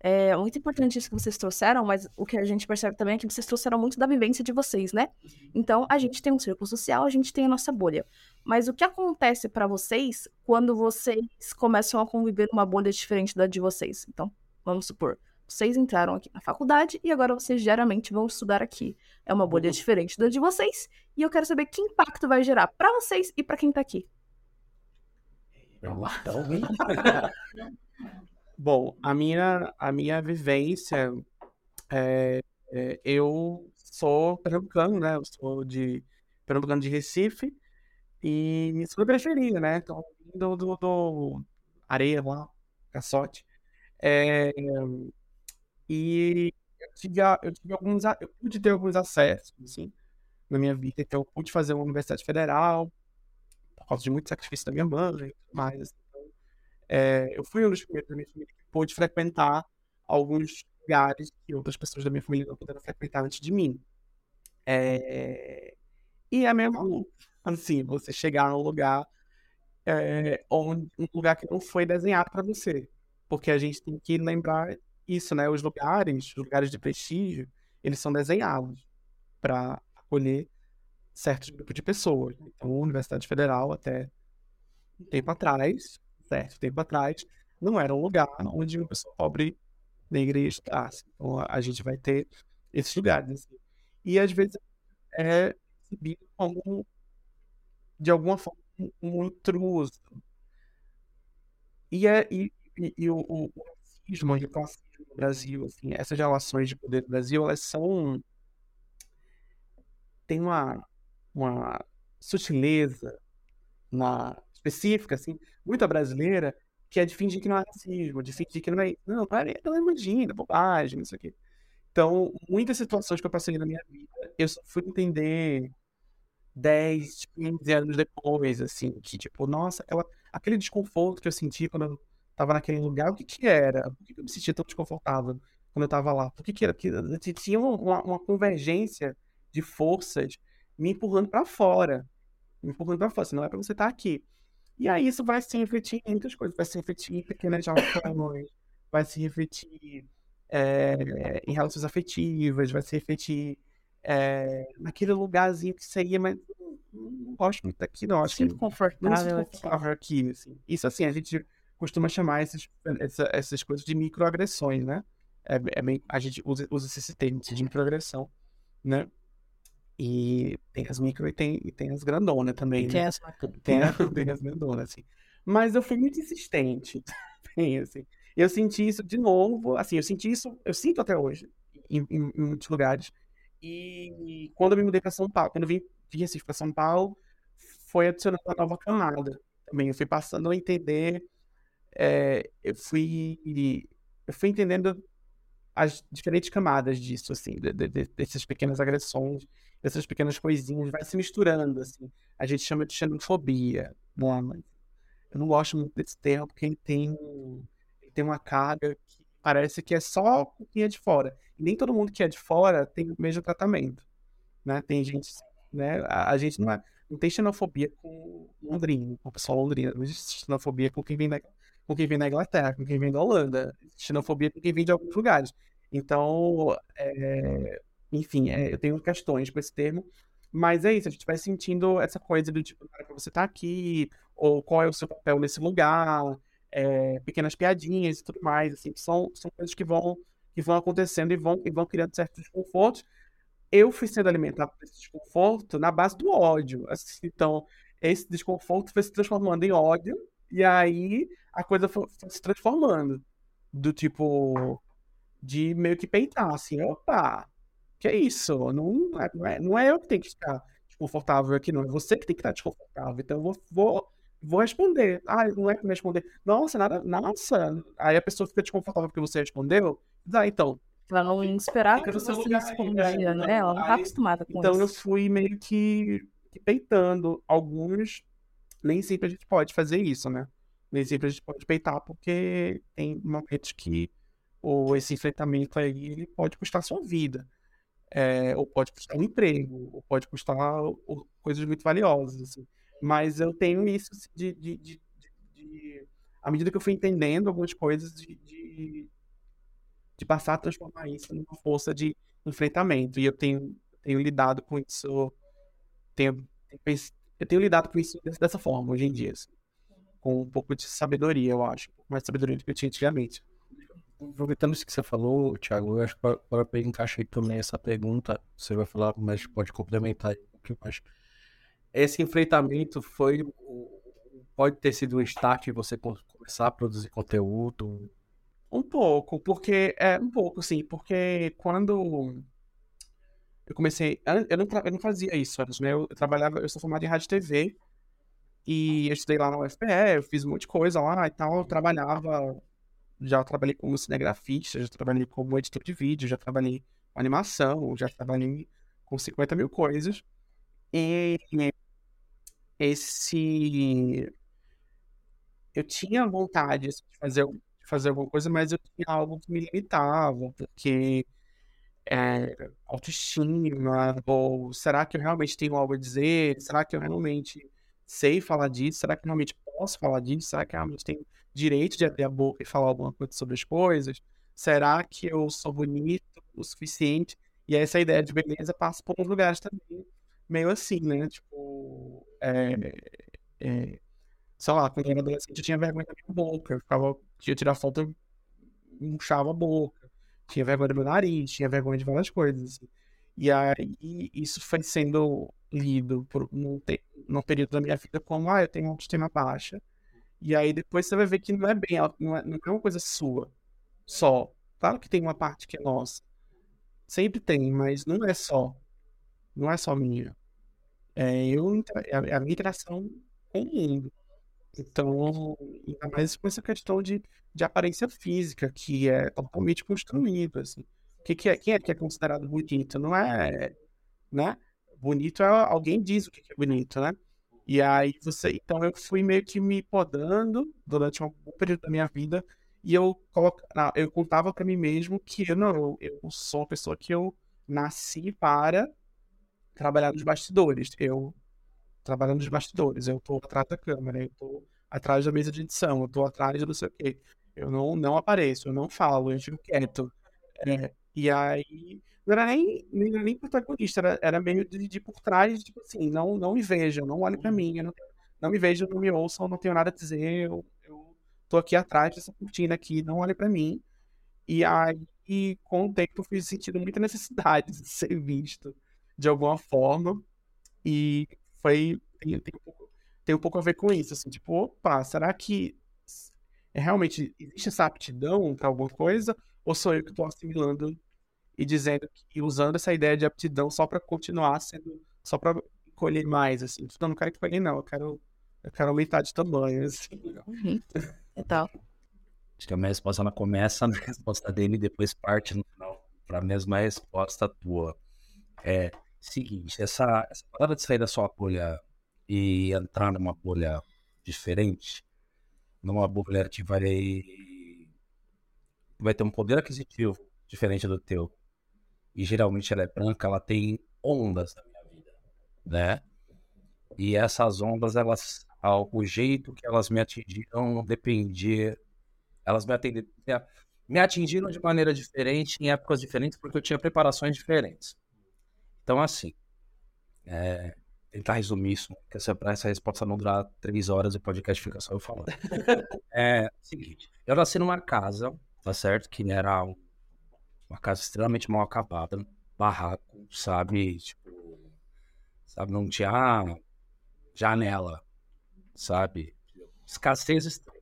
É muito importante isso que vocês trouxeram, mas o que a gente percebe também é que vocês trouxeram muito da vivência de vocês, né? Então, a gente tem um círculo social, a gente tem a nossa bolha. Mas o que acontece para vocês quando vocês começam a conviver numa bolha diferente da de vocês? Então, vamos supor, vocês entraram aqui na faculdade e agora vocês geralmente vão estudar aqui. É uma bolha diferente da de vocês e eu quero saber que impacto vai gerar para vocês e para quem tá aqui. Então, Bom, a minha, a minha vivência, é, é, eu sou pernambucano, né? Eu sou de pernambucano de Recife e sou da periferia, né? Então, do, do, do areia lá, caçote. É, e eu tive, eu tive alguns, eu pude ter alguns acessos, assim, na minha vida. Então, eu pude fazer uma universidade federal, por causa de muito sacrifício da minha mãe e tudo mais. Então, é, eu fui um dos primeiros da minha família que pôde frequentar alguns lugares que outras pessoas da minha família não puderam frequentar antes de mim. É, e é mesmo assim, você chegar num lugar, é, onde, um lugar que não foi desenhado para você. Porque a gente tem que lembrar isso, né? Os lugares, os lugares de prestígio, eles são desenhados para acolher certos grupos de pessoas. Então, a Universidade Federal, até um tempo atrás, certo tempo atrás, não era um lugar onde uma pessoa pobre negra ia estudasse. Então, a, gente vai ter esses lugares. assim. E, às vezes, é percebido como, de alguma forma, um, intruso. E, é, e, e, e o, o racismo e o classismo no Brasil, assim, essas relações de poder no Brasil, elas são... Tem uma, uma sutileza na, específica, assim, muito brasileira, que é de fingir que não é racismo, de fingir que não é. Não, é, não é imagina, bobagem, isso aqui. Então, muitas situações que eu passei na minha vida, eu só fui entender 10, 15 anos depois, assim, que tipo, nossa, aquela, aquele desconforto que eu senti quando eu tava naquele lugar, o que que era? Por que que eu me sentia tão desconfortável quando eu tava lá? Por que que era? Que tinha uma, uma convergência de forças me empurrando pra fora. Me empurrando pra fora, assim, não é pra você estar aqui. E aí isso vai se refletir em muitas coisas, vai se refletir em pequenas relações, vai se refletir é, em relações afetivas, vai se refletir é, naquele lugarzinho que seria, mas não, não gosto muito daqui, não. Acho que me confortável sinto aqui. confortável aqui, assim. Isso, assim, a gente costuma chamar esses, essa- essas coisas de microagressões, né? É, é bem, a gente usa, usa esse termo de microagressão, né? E tem as micro e tem, e tem as grandonas também, né? Tem bacana. Tem, a- tem as grandonas, assim. Mas eu fui muito insistente também, assim. Eu senti isso de novo, assim, eu senti isso, eu sinto até hoje, em, em- em muitos lugares. E quando eu me mudei para São Paulo, quando eu vim de Recife para São Paulo, foi adicionando uma nova camada também. Eu fui passando a entender, é, eu fui, eu fui entendendo as diferentes camadas disso, assim, de- de- de- dessas pequenas agressões, dessas pequenas coisinhas, vai se misturando, assim. A gente chama de xenofobia, né? Mas eu não gosto muito desse termo, porque ele tem, ele tem uma carga que parece que é só com quem é de fora. E nem todo mundo que é de fora tem o mesmo tratamento, né? Tem gente, né? A, a gente não, é, não tem xenofobia com londrino, com o pessoal londrino. Não existe xenofobia com quem vem da, com quem vem da Inglaterra, com quem vem da Holanda. Xenofobia com quem vem de alguns lugares. Então, é, enfim, é, eu tenho questões com esse termo, mas é isso, a gente vai sentindo essa coisa do tipo, para você estar aqui, ou qual é o seu papel nesse lugar, é, pequenas piadinhas e tudo mais, assim, são, são coisas que vão, que vão acontecendo e vão, e vão criando certos desconfortos. Eu fui sendo alimentado por esse desconforto na base do ódio, assim, então esse desconforto foi se transformando em ódio, e aí a coisa foi, foi se transformando, do tipo, de meio que peitar, assim, opa, que é isso? Não é, não é, não é eu que tenho que ficar desconfortável aqui, não. É você que tem que estar desconfortável. Então eu vou, vou, vou responder. Ah, não é me responder. Nossa, nada, nossa. Aí a pessoa fica desconfortável porque você respondeu. Ah, então. Ela não esperava que você aí, respondia, né? né? Ela não tá acostumada com Então eu isso. fui meio que, que peitando. Alguns, nem sempre a gente pode fazer isso, né? Nem sempre a gente pode peitar, porque tem momentos que ou esse enfrentamento aí ele pode custar a sua vida. É, ou pode custar um emprego, ou pode custar o- coisas muito valiosas, assim. Mas eu tenho isso assim, de, de, de, de- à medida que eu fui entendendo algumas coisas, de, de, passar a transformar isso numa força de enfrentamento. E eu tenho, tenho lidado com isso, tenho, eu tenho lidado com isso dessa forma hoje em dia, assim, com um pouco de sabedoria, eu acho, mais sabedoria do que eu tinha antigamente. Aproveitando isso que você falou, Thiago, eu acho que para encaixar aí também essa pergunta, você vai falar, mas pode complementar aí um pouquinho mais. Esse enfrentamento foi pode ter sido um start você começar a produzir conteúdo? Um pouco, porque é um pouco, sim, porque quando eu comecei, eu não, eu não fazia isso antes, né? Eu, eu trabalhava, eu sou formado em rádio e TV e eu estudei lá na UFPE, eu fiz um monte de coisa lá e tal, eu trabalhava, já trabalhei como cinegrafista, já trabalhei como editor de vídeo, já trabalhei com animação, já trabalhei com 50 mil coisas. E esse eu tinha vontade assim, de fazer, de fazer alguma coisa, mas eu tinha algo que me limitava, porque é, autoestima, ou será que eu realmente tenho algo a dizer? Será que eu realmente sei falar disso? Será que eu realmente posso falar disso? Será que eu realmente tenho direito de abrir a boca e falar alguma coisa sobre as coisas? Será que eu sou bonito o suficiente? E essa ideia de beleza passa por uns lugares também, meio assim, né? Tipo, é, é, sei lá, quando eu era adolescente eu tinha vergonha da minha boca, eu ficava, tinha tirar foto, eu inchava a boca, tinha vergonha do meu nariz, tinha vergonha de várias coisas, assim. E aí isso foi sendo lido por num, num período da minha vida como, ah, eu tenho autoestima baixa. E aí depois você vai ver que não é bem, não é, não é uma coisa sua, só. Claro que tem uma parte que é nossa. Sempre tem, mas não é só. Não é só minha. É, eu, é a minha interação com o mundo. Então, ainda mais com essa questão de, de aparência física, que é totalmente construída, assim. Que, que é, quem é que é considerado bonito? Não é, né? Bonito é alguém diz o que, é bonito, né? E aí você, então eu fui meio que me podando durante um período da minha vida e eu coloca, eu contava para mim mesmo que eu não, eu sou uma pessoa que eu nasci para trabalhar nos bastidores. Eu trabalhando nos bastidores. Eu tô atrás da câmera, eu tô atrás da mesa de edição, eu tô atrás de não sei o quê. Eu não, não apareço, eu não falo, eu fico quieto. É, e aí, não era nem, nem, nem protagonista, era, era meio de, de, por trás, tipo assim, não, não me vejam, não olhem pra mim, não, não me vejam, não me ouçam, não tenho nada a dizer, eu, eu tô aqui atrás dessa cortina aqui, não olhem pra mim. E aí, com o tempo, eu fui sentindo muita necessidade de ser visto de alguma forma. E foi tem, tem, um pouco, tem um pouco a ver com isso, assim, tipo, opa, será que é realmente existe essa aptidão para alguma coisa ou sou eu que estou assimilando e dizendo que usando essa ideia de aptidão só para continuar sendo só para colher mais assim, tipo, não, não quero colher não, eu quero eu quero aumentar de tamanho, assim. Uhum. Então. Acho que a minha resposta ela começa na resposta dele e depois parte no final para a mesma resposta tua. É, Seguinte, essa, essa parada de sair da sua bolha e entrar numa bolha diferente, numa bolha que vai, vai ter um poder aquisitivo diferente do teu, e geralmente ela é branca, ela tem ondas na minha vida, né? E essas ondas, elas, o jeito que elas me atingiram dependia, elas me atenderam, me atingiram de maneira diferente, em épocas diferentes, porque eu tinha preparações diferentes. Então, assim, é, tentar resumir isso, porque essa, essa resposta não durar três horas e o podcast fica só eu falando. é seguinte, eu nasci numa casa, tá certo? Que era uma casa extremamente mal acabada, barraco, sabe? Tipo, sabe, não tinha janela, sabe? Escassez extrema.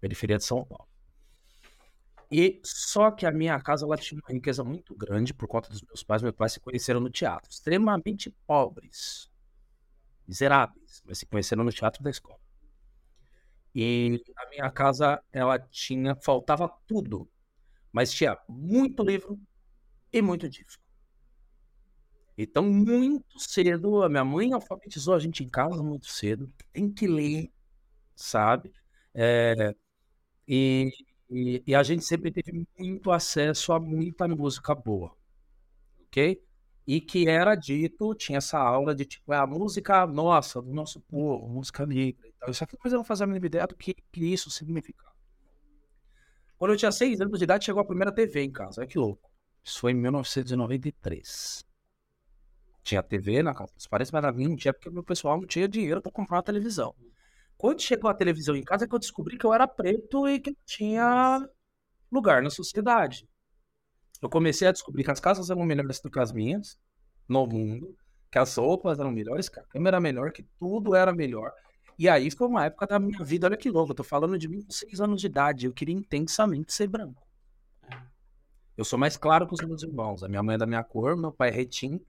Periferia de São Paulo. E só que a minha casa ela tinha uma riqueza muito grande por conta dos meus pais. Meus pais se conheceram no teatro, extremamente pobres, miseráveis, mas se conheceram no teatro da escola. E a minha casa ela tinha, faltava tudo, mas tinha muito livro e muito disco. Então, muito cedo, a minha mãe alfabetizou a gente em casa muito cedo. Tem que ler, sabe? É, e e, e a gente sempre teve muito acesso a muita música boa, ok? E que era dito, tinha essa aula de tipo, é a música nossa, do nosso povo, música negra e tal. Isso aqui depois eu não fazia a mínima ideia do que, que isso significava. Quando eu tinha seis anos de idade, chegou a primeira TV em casa. Olha que louco. Isso foi em 1993. Tinha TV na casa parentes, mas na minha não tinha, porque meu pessoal não tinha dinheiro para comprar uma televisão. Quando chegou a televisão em casa, é que eu descobri que eu era preto e que tinha lugar na sociedade. Eu comecei a descobrir que as casas eram melhores do que as minhas, no mundo, que as roupas eram melhores, que a câmera era melhor, que tudo era melhor. E aí foi uma época da minha vida, olha que louco, eu tô falando de mim com 6 anos de idade, eu queria intensamente ser branco. Eu sou mais claro que os meus irmãos, a minha mãe é da minha cor, meu pai é retinto,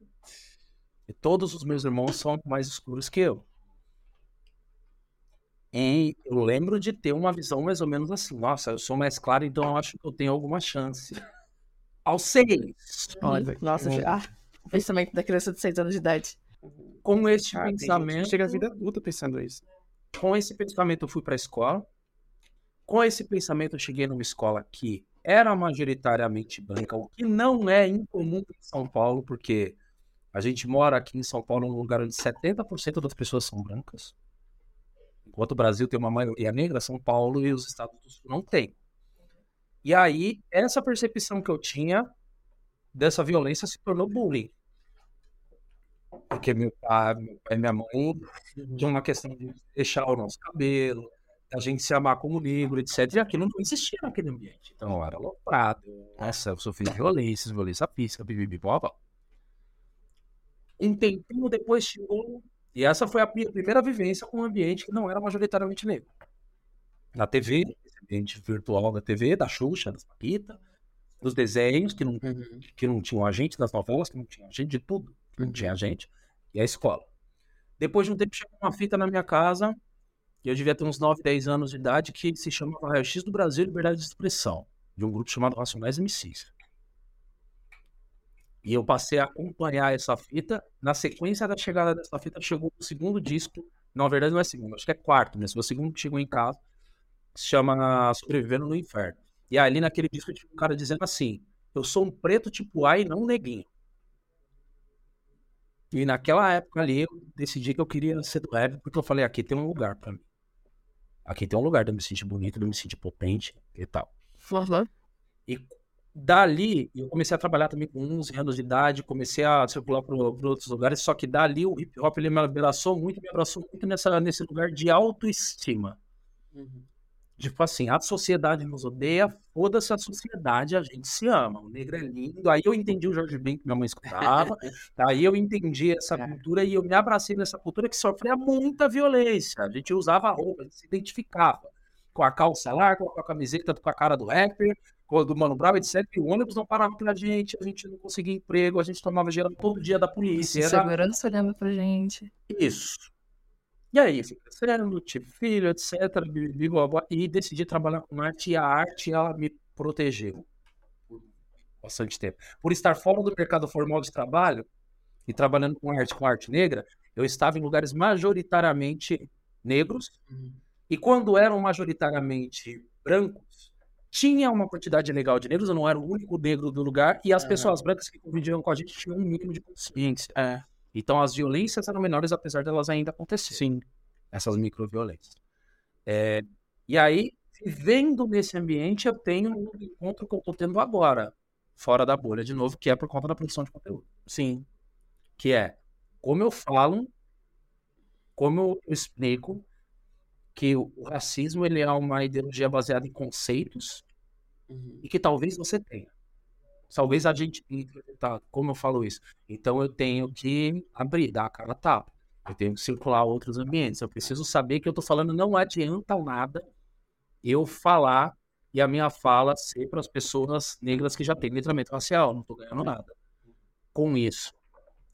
e todos os meus irmãos são mais escuros que eu. E eu lembro de ter uma visão mais ou menos assim, nossa, eu sou mais claro, então eu acho que eu tenho alguma chance. Aos seis. Olha, Nossa, ah, o pensamento da criança de 6 anos de idade. Com este Ah, pensamento, Chega a vida adulta pensando isso. com esse pensamento eu fui para a escola. Com esse pensamento eu cheguei numa escola que era majoritariamente branca, o que não é incomum em São Paulo, porque a gente mora aqui em São Paulo num lugar onde 70% das pessoas são brancas. Enquanto o Brasil tem uma maioria negra, São Paulo e os estados do sul não tem. E aí, essa percepção que eu tinha dessa violência se tornou bullying. Porque meu pai, meu pai e minha mãe tinha uma questão de deixar o nosso cabelo, a gente se amar como negro, etc. E aquilo não existia naquele ambiente. Então era aloprado. Nossa, eu sofri violências, violência física, bibibi, blá. Um tempinho depois chegou. E essa foi a minha primeira vivência com um ambiente que não era majoritariamente negro. Na TV, ambiente virtual da TV, da Xuxa, das Paquita, dos desenhos, que não, que não tinham agente, das novelas, que não tinha agente de tudo, que não tinha agente, e a escola. Depois de um tempo chegou uma fita na minha casa, e eu devia ter uns 9, 10 anos de idade, que se chamava Raio X do Brasil Liberdade de Expressão, de um grupo chamado Racionais MCs. E eu passei a acompanhar essa fita. Na sequência da chegada dessa fita, chegou o segundo disco. Na verdade, não é segundo, acho que é quarto, mas o segundo que chegou em casa, que se chama Sobrevivendo no Inferno. E ali naquele disco tinha um cara dizendo assim: Eu sou um preto tipo A e não um neguinho. E naquela época ali, eu decidi que eu queria ser do rap, porque eu falei: aqui tem um lugar pra mim. Aqui tem um lugar de eu me sentir bonito, de eu me sentir potente e tal. E dali, eu comecei a trabalhar também com 11 anos de idade, comecei a circular por outros lugares, só que dali o hip hop ele me abraçou muito, me abraçou muito nessa, nesse lugar de autoestima. Tipo assim, a sociedade nos odeia, foda-se a sociedade, a gente se ama, o negro é lindo. Aí eu entendi o Jorge Ben que minha mãe escutava, aí eu entendi essa cultura e eu me abracei nessa cultura que sofria muita violência. A gente usava roupa, a gente se identificava com a calça larga, com a camiseta com a cara do rapper, do Mano Brown, etc. E o ônibus não parava pra gente, a gente não conseguia emprego, a gente tomava geral todo dia da polícia. Era Segurança olhando pra gente. isso. E aí, fui crescendo, tive filho, etc. E decidi trabalhar com arte e a arte, ela me protegeu por bastante tempo. Por estar fora do mercado formal de trabalho e trabalhando com arte, com arte negra, eu estava em lugares majoritariamente negros. E quando eram majoritariamente brancos, tinha uma quantidade legal de negros, eu não era o único negro do lugar, e as pessoas brancas que conviviam com a gente tinham um mínimo de consciência. É. Então as violências eram menores, apesar delas ainda acontecerem. Sim. Essas microviolências. É, e aí, vivendo nesse ambiente, eu tenho um encontro que eu estou tendo agora, fora da bolha de novo, que é por conta da produção de conteúdo. Sim. Que é como eu falo, como eu explico que o racismo ele é uma ideologia baseada em conceitos e que talvez você tenha. Talvez a gente interpretado. Como eu falo isso? Então eu tenho que abrir, dar a cara tapa. Eu tenho que circular outros ambientes. Eu preciso saber que eu estou falando não adianta nada eu falar e a minha fala ser para as pessoas negras que já têm letramento racial. Não estou ganhando nada com isso.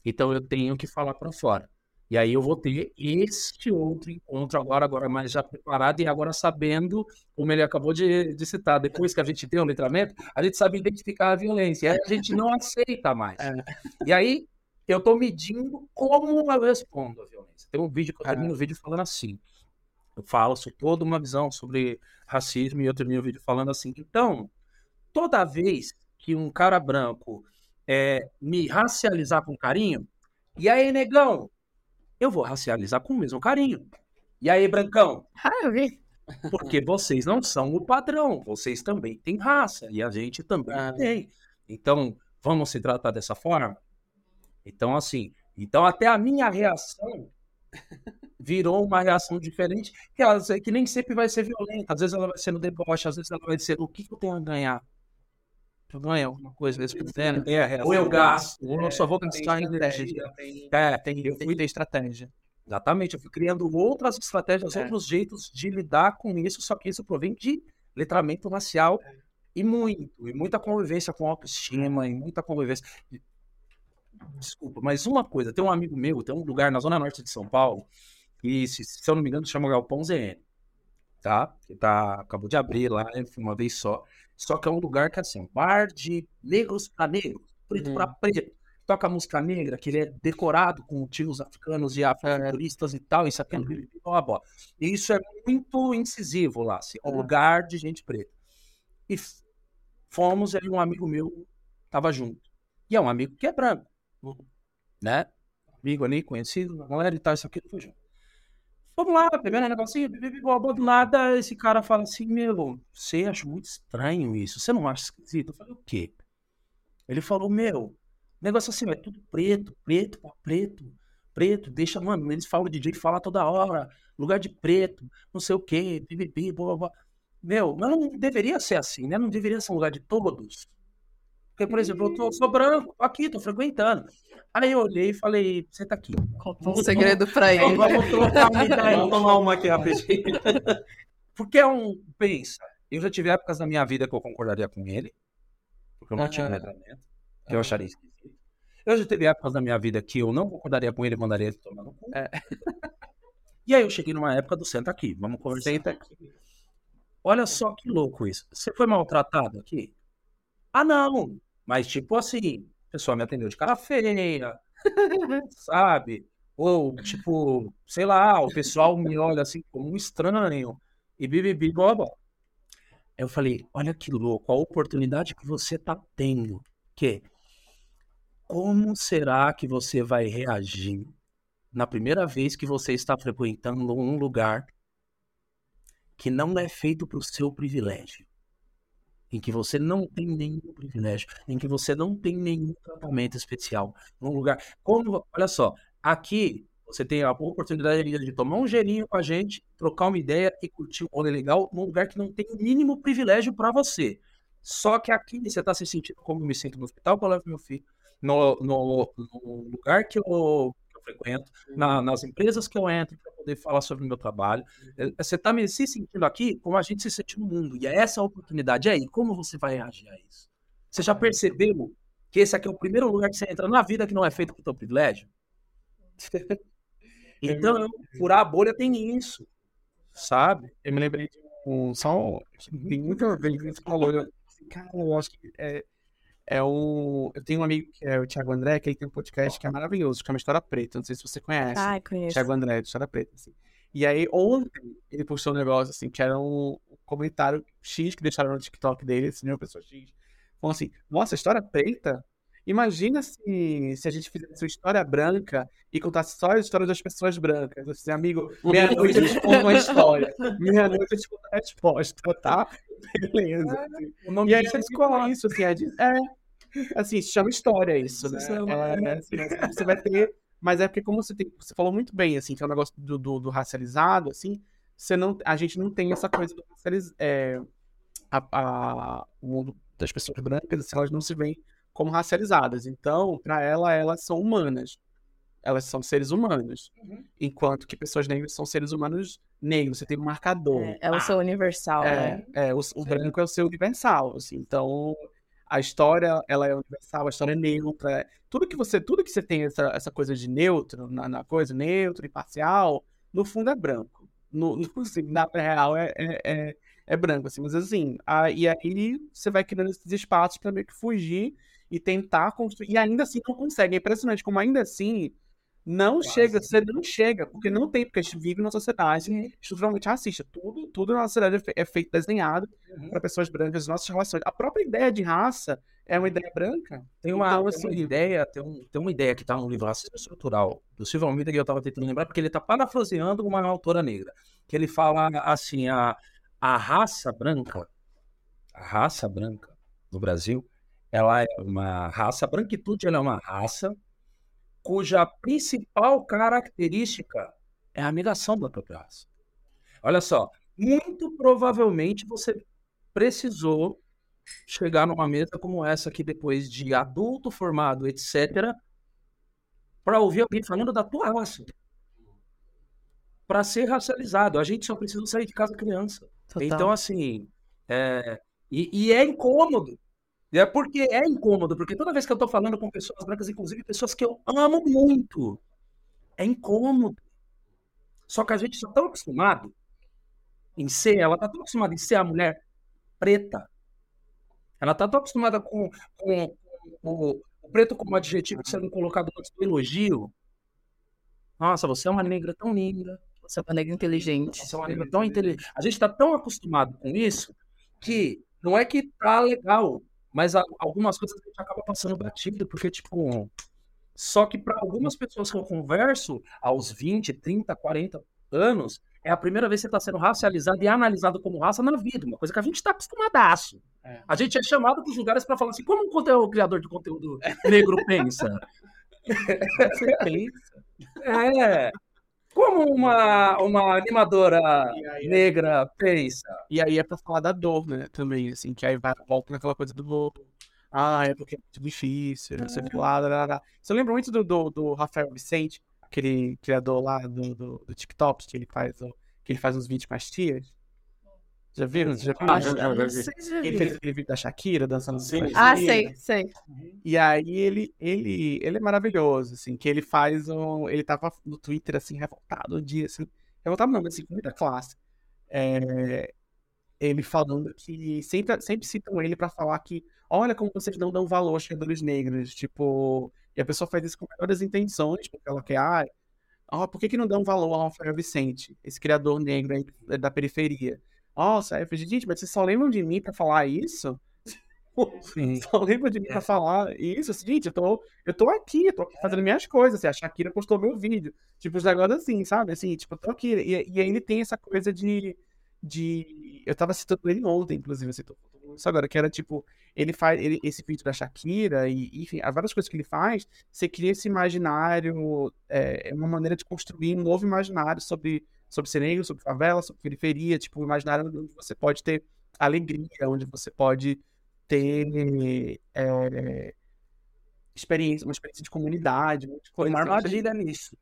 Então eu tenho que falar para fora. E aí eu vou ter este outro encontro agora, agora mais já preparado e agora sabendo, como ele acabou de, de citar, depois que a gente tem o letramento, a gente sabe identificar a violência. E aí a gente não aceita mais. É. E aí eu tô medindo como eu respondo a violência. Tem um vídeo que eu termino o vídeo falando assim. Eu falo sobre toda uma visão sobre racismo e eu termino o vídeo falando assim. Então, toda vez que um cara branco é, me racializar com carinho, e aí, negão, eu vou racializar com o mesmo carinho. E aí, brancão, Ah, eu vi. Porque vocês não são o padrão, vocês também têm raça e a gente também Ah. tem. Então, vamos se tratar dessa forma? Então, assim, então até a minha reação virou uma reação diferente, que, ela, que nem sempre vai ser violenta. Às vezes ela vai ser no deboche, às vezes ela vai ser o que, que eu tenho a ganhar? Eu ganho alguma coisa. Tem a reação. Ou eu gasto, ou eu só vou gastar estratégia, energia. tem, É, tem, eu fui ter estratégia. Exatamente, eu fui criando outras estratégias, É. outros jeitos de lidar com isso, só que isso provém de letramento racial e muito, e muita convivência com autoestima, e muita convivência. Desculpa, mas uma coisa, tem um amigo meu, tem um lugar na zona norte de São Paulo, que se, se eu não me engano chama Galpão ZN, tá? Que tá, acabou de abrir lá, né, foi uma vez só. Só que é um lugar que assim, bar de negros para negros, preto Uhum. para preto toca música negra, que ele é decorado com tios africanos e afrofuturistas e tal, isso aqui, blá, blá. E isso é muito incisivo lá, assim, é um lugar de gente preta. E fomos, aí um amigo meu tava junto. E é um amigo que é branco, né? Amigo ali, conhecido, a galera e tal, isso aqui, foi junto. Vamos lá, pegando um negocinho, blá, do nada, esse cara fala assim, meu, você acha muito estranho isso, você não acha esquisito? Eu falei, o quê? Ele falou, meu, negócio assim, é tudo preto, preto, preto, preto, deixa, mano, eles falam, o DJ fala toda hora, lugar de preto, não sei o quê, bibibi, blá, blá, blá. Meu, mas não deveria ser assim, né? Não deveria ser um lugar de todos. Porque, por exemplo, eu tô, sou branco, tô aqui, tô frequentando. Aí eu olhei e falei, você tá aqui. Um segredo pra ele. Vamos trocar uma ideia. Vamos tomar uma aqui rapidinho. Porque é um. Pensa, eu já tive épocas na minha vida que eu concordaria com ele, porque eu não tinha letramento, que eu acharia esquisito. Eu já teve épocas na minha vida que eu não concordaria com ele e mandaria ele tomar no cu. É. E aí eu cheguei numa época do senta aqui, vamos conversar. Senta aqui. Olha só que louco isso. Você foi maltratado aqui? Ah, não. Mas tipo assim, o pessoal me atendeu de cara feia, sabe? Ou tipo, sei lá, o pessoal me olha assim como um estranho e bibibi, blá. Aí eu falei, olha que louco, a oportunidade que você tá tendo. Que como será que você vai reagir na primeira vez que você está frequentando um lugar que não é feito para o seu privilégio, em que você não tem nenhum privilégio, em que você não tem nenhum tratamento especial, num lugar como, olha só, aqui você tem a oportunidade de tomar um gelinho com a gente, trocar uma ideia e curtir um rolê legal num lugar que não tem o mínimo privilégio para você. Só que aqui você está se sentindo como eu me sinto no hospital eu levo meu filho, no, no, no lugar que eu frequento, na- nas empresas que eu entro para poder falar sobre o meu trabalho. É, Você está me se sentindo aqui como a gente se sente no mundo. E é essa a oportunidade. Aí, como você vai reagir a isso? Você já percebeu que esse aqui é o primeiro lugar que você entra na vida que não é feito com o teu privilégio? Então, furar a bolha tem isso. Sabe? Eu me lembrei de um. Só. Tem muita vez que você falou. Eu, cara, eu acho que é. É o. Eu tenho um amigo que é o Thiago André, que ele tem um podcast que é maravilhoso, chama História Preta. Não sei se você conhece. Ai, conheço. Thiago André, de História Preta. Assim. E aí, ontem, ele postou um negócio assim, que era um comentário X que deixaram no TikTok dele, assim, uma pessoa X. Falando assim: Nossa, História Preta? Imagina se, se a gente fizesse uma história branca e contasse só a história das pessoas brancas. Assim, amigo, meia-noite eu te conto uma história. Meia-noite eu te conto a resposta, tá? Beleza. O nome E aí você descola isso, assim, é, de- é, assim, se chama história isso, né? É, assim, você vai ter, mas é porque como você tem, você falou muito bem, assim, que é um negócio do, do, do racializado, assim, você não, a gente não tem essa coisa do racializado, é, a, a- o mundo das pessoas brancas, assim, elas não se veem como racializadas, então, para ela, elas são humanas, elas são seres humanos, enquanto que pessoas negras são seres humanos negros, você tem um marcador, É, é o seu universal, né? é, é, o, o branco é o seu universal, assim. Então, a história, ela é universal, a história é neutra. Tudo que você, tudo que você tem essa, essa coisa de neutro, na, na coisa neutro, imparcial, no fundo é branco. No, no, assim, na real é, é, é, é branco, assim. Mas assim, a, e aí você vai criando esses espaços para meio que fugir e tentar construir. E ainda assim não consegue. É impressionante como ainda assim Não chega, você não chega, porque não tem, porque a gente vive numa sociedade estruturalmente racista. Tudo, tudo na sociedade é é feito, desenhado Uhum. para pessoas brancas, nossas relações. A própria ideia de raça é uma ideia branca. Tem uma, Então, tem assim, uma ideia, tem, um- tem uma ideia que está no livro Racismo Estrutural do Silvio Almeida que eu estava tentando lembrar, porque ele está parafraseando uma autora negra, que ele fala assim, a, a raça branca, a raça branca no Brasil, ela é uma raça, a branquitude ela é uma raça cuja principal característica é a migração da própria raça. Olha só, muito provavelmente você precisou chegar numa mesa como essa aqui depois de adulto formado, etc, para ouvir alguém falando da tua raça. Para ser racializado, a gente só precisa sair de casa criança. Então, assim, é, e, e é incômodo. E é porque é incômodo, porque toda vez que eu tô falando com pessoas brancas, inclusive pessoas que eu amo muito, é incômodo. Só que a gente está tão acostumado em ser, ela tá tão acostumada em ser a mulher preta. Ela tá tão acostumada com, com, o, o preto como adjetivo sendo colocado antes do elogio. Nossa, você é uma negra tão linda. Você é uma negra inteligente. Você é uma negra tão inteligente. A gente está tão acostumado com isso que não é que tá legal, mas a- algumas coisas a gente acaba passando batido, porque, tipo. Só que para algumas pessoas que eu converso, aos 20, 30, 40 anos, é a primeira vez que você está sendo racializado e analisado como raça na vida, uma coisa que a gente está acostumadaço. É. A gente é chamado para os lugares para falar assim, como um conteúdo- o criador de conteúdo negro pensa? Você pensa. É. Como uma, uma animadora aí, negra pensa? e aí é pra falar da dor, né? Também, assim, que aí vai, volta naquela coisa do. Ah, é porque é muito difícil, não sei o que lá, lá, lá. Você lembra muito do, do, do Rafael Vicente, aquele criador lá do, do, do TikTok, que ele faz, o- que ele faz uns vídeos com as tias? Já viram? Já viram? Ah, já, já, já vi. Ele fez aquele vídeo da Shakira dançando Sim, Ah, sei, sei. E aí ele, ele, ele é maravilhoso, assim, que ele faz um. Ele tava no Twitter, assim, revoltado um dia, assim. Revoltado não, mas assim, com muita classe. É, ele falando que sempre, sempre citam ele pra falar que, olha como vocês não dão valor aos criadores negros, tipo, e a pessoa faz isso com melhores intenções, porque ela quer, ah, ó, por que que não dão valor ao Rafael Vicente, esse criador negro aí da periferia? Nossa, aí eu falei, gente, mas vocês só lembram de mim pra falar isso? Sim. Só lembra de mim pra falar isso, assim, gente, eu tô, eu tô aqui, eu tô aqui fazendo minhas coisas, assim, a Shakira postou meu vídeo, tipo, os negócios assim, sabe, assim, tipo, eu tô aqui, e, e aí ele tem essa coisa de, de, eu tava citando ele ontem, inclusive, assim, tô isso agora, que era, tipo, ele faz, ele, esse vídeo da Shakira, e, enfim, há várias coisas que ele faz, você cria esse imaginário, é, é uma maneira de construir um novo imaginário sobre, sobre ser negro, sobre favela, sobre periferia, tipo, imaginário onde você pode ter alegria, onde você pode ter é, experiência, uma experiência de comunidade, Tem coisa. uma assim. Armadilha nisso.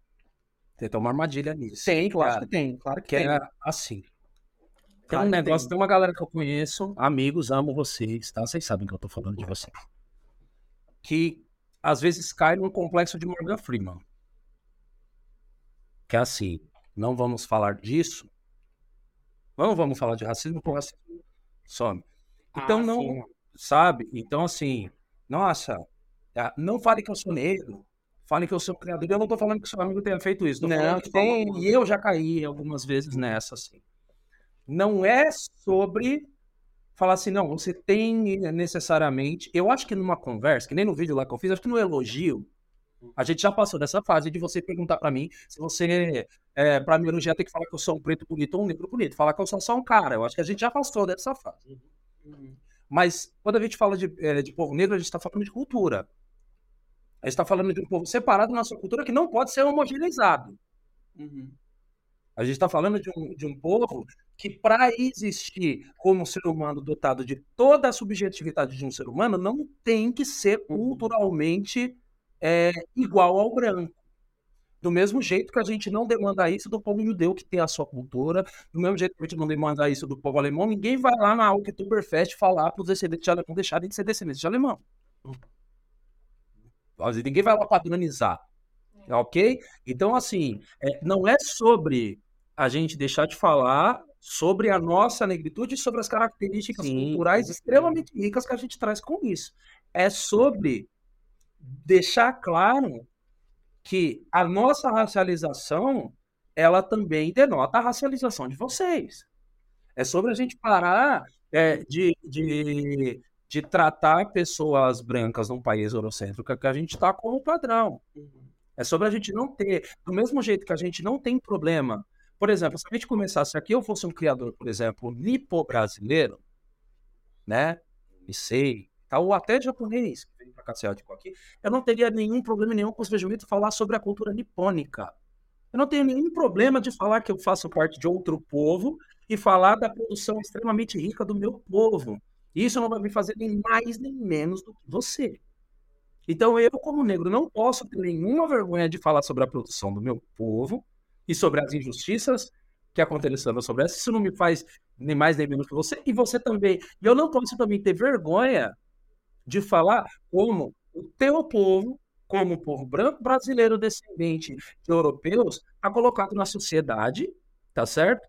Tem uma armadilha nisso. Tem, claro Cara, que tem, claro que Que tem. é assim. Tem Claro um negócio, tem. tem uma galera que eu conheço, amigos, amo vocês, tá? Vocês sabem que eu tô falando de vocês. Que às vezes cai num complexo de Morgan Freeman. Que é assim, não vamos falar disso. Não vamos falar de racismo, porque o racismo some. Então Ah, não, sim. sabe? Então assim, nossa, ah, não fale que eu sou negro. Fale que eu sou criador. Eu não tô falando que seu amigo tenha feito isso. Não, que tem. E eu já caí algumas vezes nessa, assim. Não é sobre falar assim, não, você tem necessariamente. Eu acho que numa conversa, que nem no vídeo lá que eu fiz, acho que no elogio, a gente já passou dessa fase de você perguntar pra mim se você, é, pra me elogiar, tem que falar que eu sou um preto bonito ou um negro bonito. Falar que eu sou só um cara. Eu acho que a gente já passou dessa fase. Mas quando a gente fala de, eh, de povo negro, a gente está falando de cultura. A gente está falando de um povo separado na sua cultura que não pode ser homogeneizado. Uhum. A gente está falando de um, de um povo que, para existir como ser humano dotado de toda a subjetividade de um ser humano, não tem que ser culturalmente é, igual ao branco. Do mesmo jeito que a gente não demanda isso do povo judeu, que tem a sua cultura, do mesmo jeito que a gente não demanda isso do povo alemão, ninguém vai lá na Oktoberfest falar para os descendentes de alemão deixarem de ser descendentes de alemão. Ninguém vai lá padronizar. Ok? Então, assim, é, não é sobre a gente deixar de falar sobre a nossa negritude e sobre as características Sim, culturais extremamente ricas que a gente traz com isso. É sobre deixar claro que a nossa racialização, ela também denota a racialização de vocês. É sobre a gente parar é, de, de, de tratar pessoas brancas num país eurocêntrico que a gente está como padrão. É sobre a gente não ter, do mesmo jeito que a gente não tem problema. Por exemplo, se a gente começasse aqui, eu fosse um criador, por exemplo, nipo-brasileiro, né? Nisei, tá, ou até japonês, para cá asiático aqui, eu não teria nenhum problema nenhum com os vejumitos falar sobre a cultura nipônica. Eu não tenho nenhum problema de falar que eu faço parte de outro povo e falar da produção extremamente rica do meu povo. Isso não vai me fazer nem mais nem menos do que você. Então eu, como negro, não posso ter nenhuma vergonha de falar sobre a produção do meu povo e sobre as injustiças que aconteceram sobre essa. Isso não me faz nem mais nem menos que você. E você também. E eu não posso também ter vergonha de falar como o teu povo, como o povo branco brasileiro descendente de europeus, está colocado na sociedade, tá certo?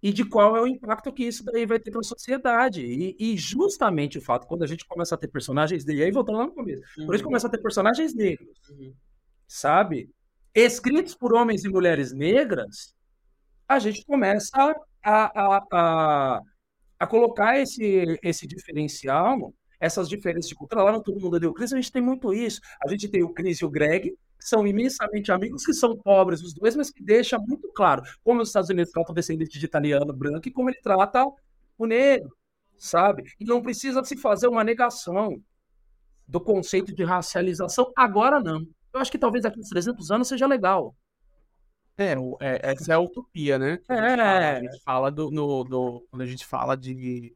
E de qual é o impacto que isso daí vai ter para a sociedade. E, e, justamente o fato, quando a gente começa a ter personagens negros, aí voltando lá no começo, uhum. quando a gente uhum. começa a ter personagens negros, uhum. sabe? Escritos por homens e mulheres negras, a gente começa a, a, a, a colocar esse, esse diferencial essas diferenças de cultura. Lá no Todo Mundo Deu Cris, a gente tem muito isso. A gente tem o Cris e o Greg, que são imensamente amigos, que são pobres os dois, mas que deixa muito claro como os Estados Unidos tratam o descendente de italiano branco e como ele trata o negro, sabe? E não precisa se fazer uma negação do conceito de racialização agora não. Eu acho que talvez daqui uns 300 anos seja legal. É, é, essa é a utopia, né? É. A gente fala, a gente fala do, no, do, Quando a gente fala de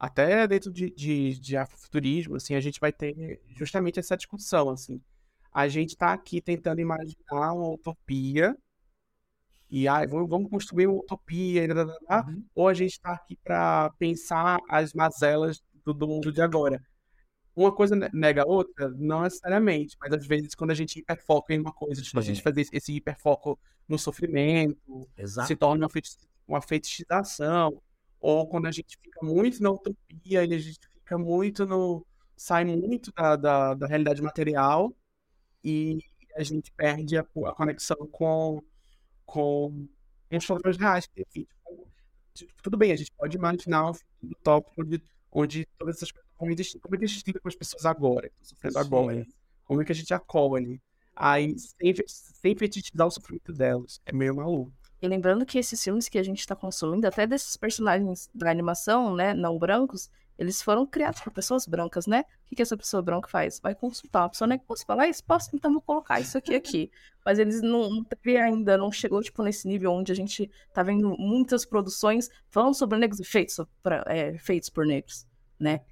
até dentro de, de, de afrofuturismo, assim, a gente vai ter justamente essa discussão, assim. A gente está aqui tentando imaginar uma utopia e ah, vamos, construir uma utopia, uhum. ou a gente está aqui para pensar as mazelas do, do, mundo de agora. Uma coisa nega a outra? Não necessariamente, mas às vezes quando a gente hiperfoca em uma coisa, tipo, a gente fazer esse hiperfoco no sofrimento, Exato. se torna uma, uma fetichização, ou quando a gente fica muito na utopia, a gente fica muito no. sai muito da, da, da realidade material e a gente perde a, a conexão com, com os fatores reais. Tipo, tudo bem, a gente pode imaginar um tópico onde, onde todas essas coisas como como é que a gente lida com as pessoas agora, que estão sofrendo agora, como é que a gente acolhe. Aí, sem, sem fetichizar o sofrimento delas, é meio maluco. E lembrando que esses filmes que a gente está consumindo, até desses personagens da animação, né, não brancos, eles foram criados por pessoas brancas, né? O que, que essa pessoa branca faz? Vai consultar uma pessoa negra, posso falar isso? Posso? Então vou colocar isso aqui aqui. Mas eles não, não teve ainda, não chegou, tipo, nesse nível onde a gente tá vendo muitas produções falando sobre negros e feitos, é, feitos por negros, né?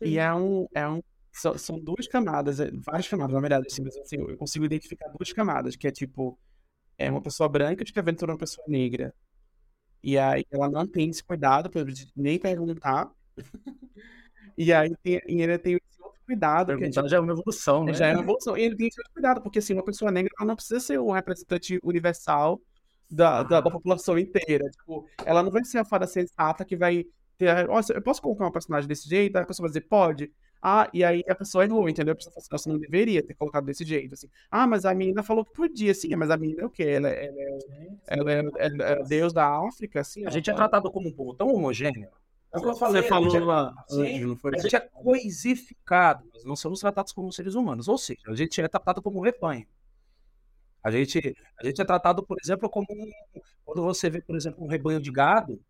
E é um, é um são, são duas camadas, é, várias camadas, na verdade, assim, assim, eu consigo identificar duas camadas, que é tipo, é uma pessoa branca escrevendo sobre uma pessoa negra. E aí ela não tem esse cuidado para nem perguntar. e aí tem, e ele tem esse outro cuidado. Perguntar já é uma evolução, né? Já é uma evolução. E ele tem esse outro cuidado, porque assim, uma pessoa negra ela não precisa ser um representante universal da, da, da, população inteira. Tipo, ela não vai ser a fada sensata que vai ter. Ó, eu posso colocar uma personagem desse jeito? A pessoa vai dizer, pode. Ah, e aí a pessoa errou, entendeu? A pessoa fala assim, você não deveria ter colocado desse jeito, assim. Ah, mas a menina falou que podia, sim, mas a menina é o quê? Ela, ela, é, ela, é, ela é, Deus da África, assim? A gente é tratado como um povo tão homogêneo. É o que eu falei, falou lá antes, não foi? A gente é coisificado, nós não somos tratados como seres humanos, ou seja, a gente é tratado como um rebanho. A gente, a gente é tratado, por exemplo, como um, quando você vê, por exemplo, um rebanho de gado,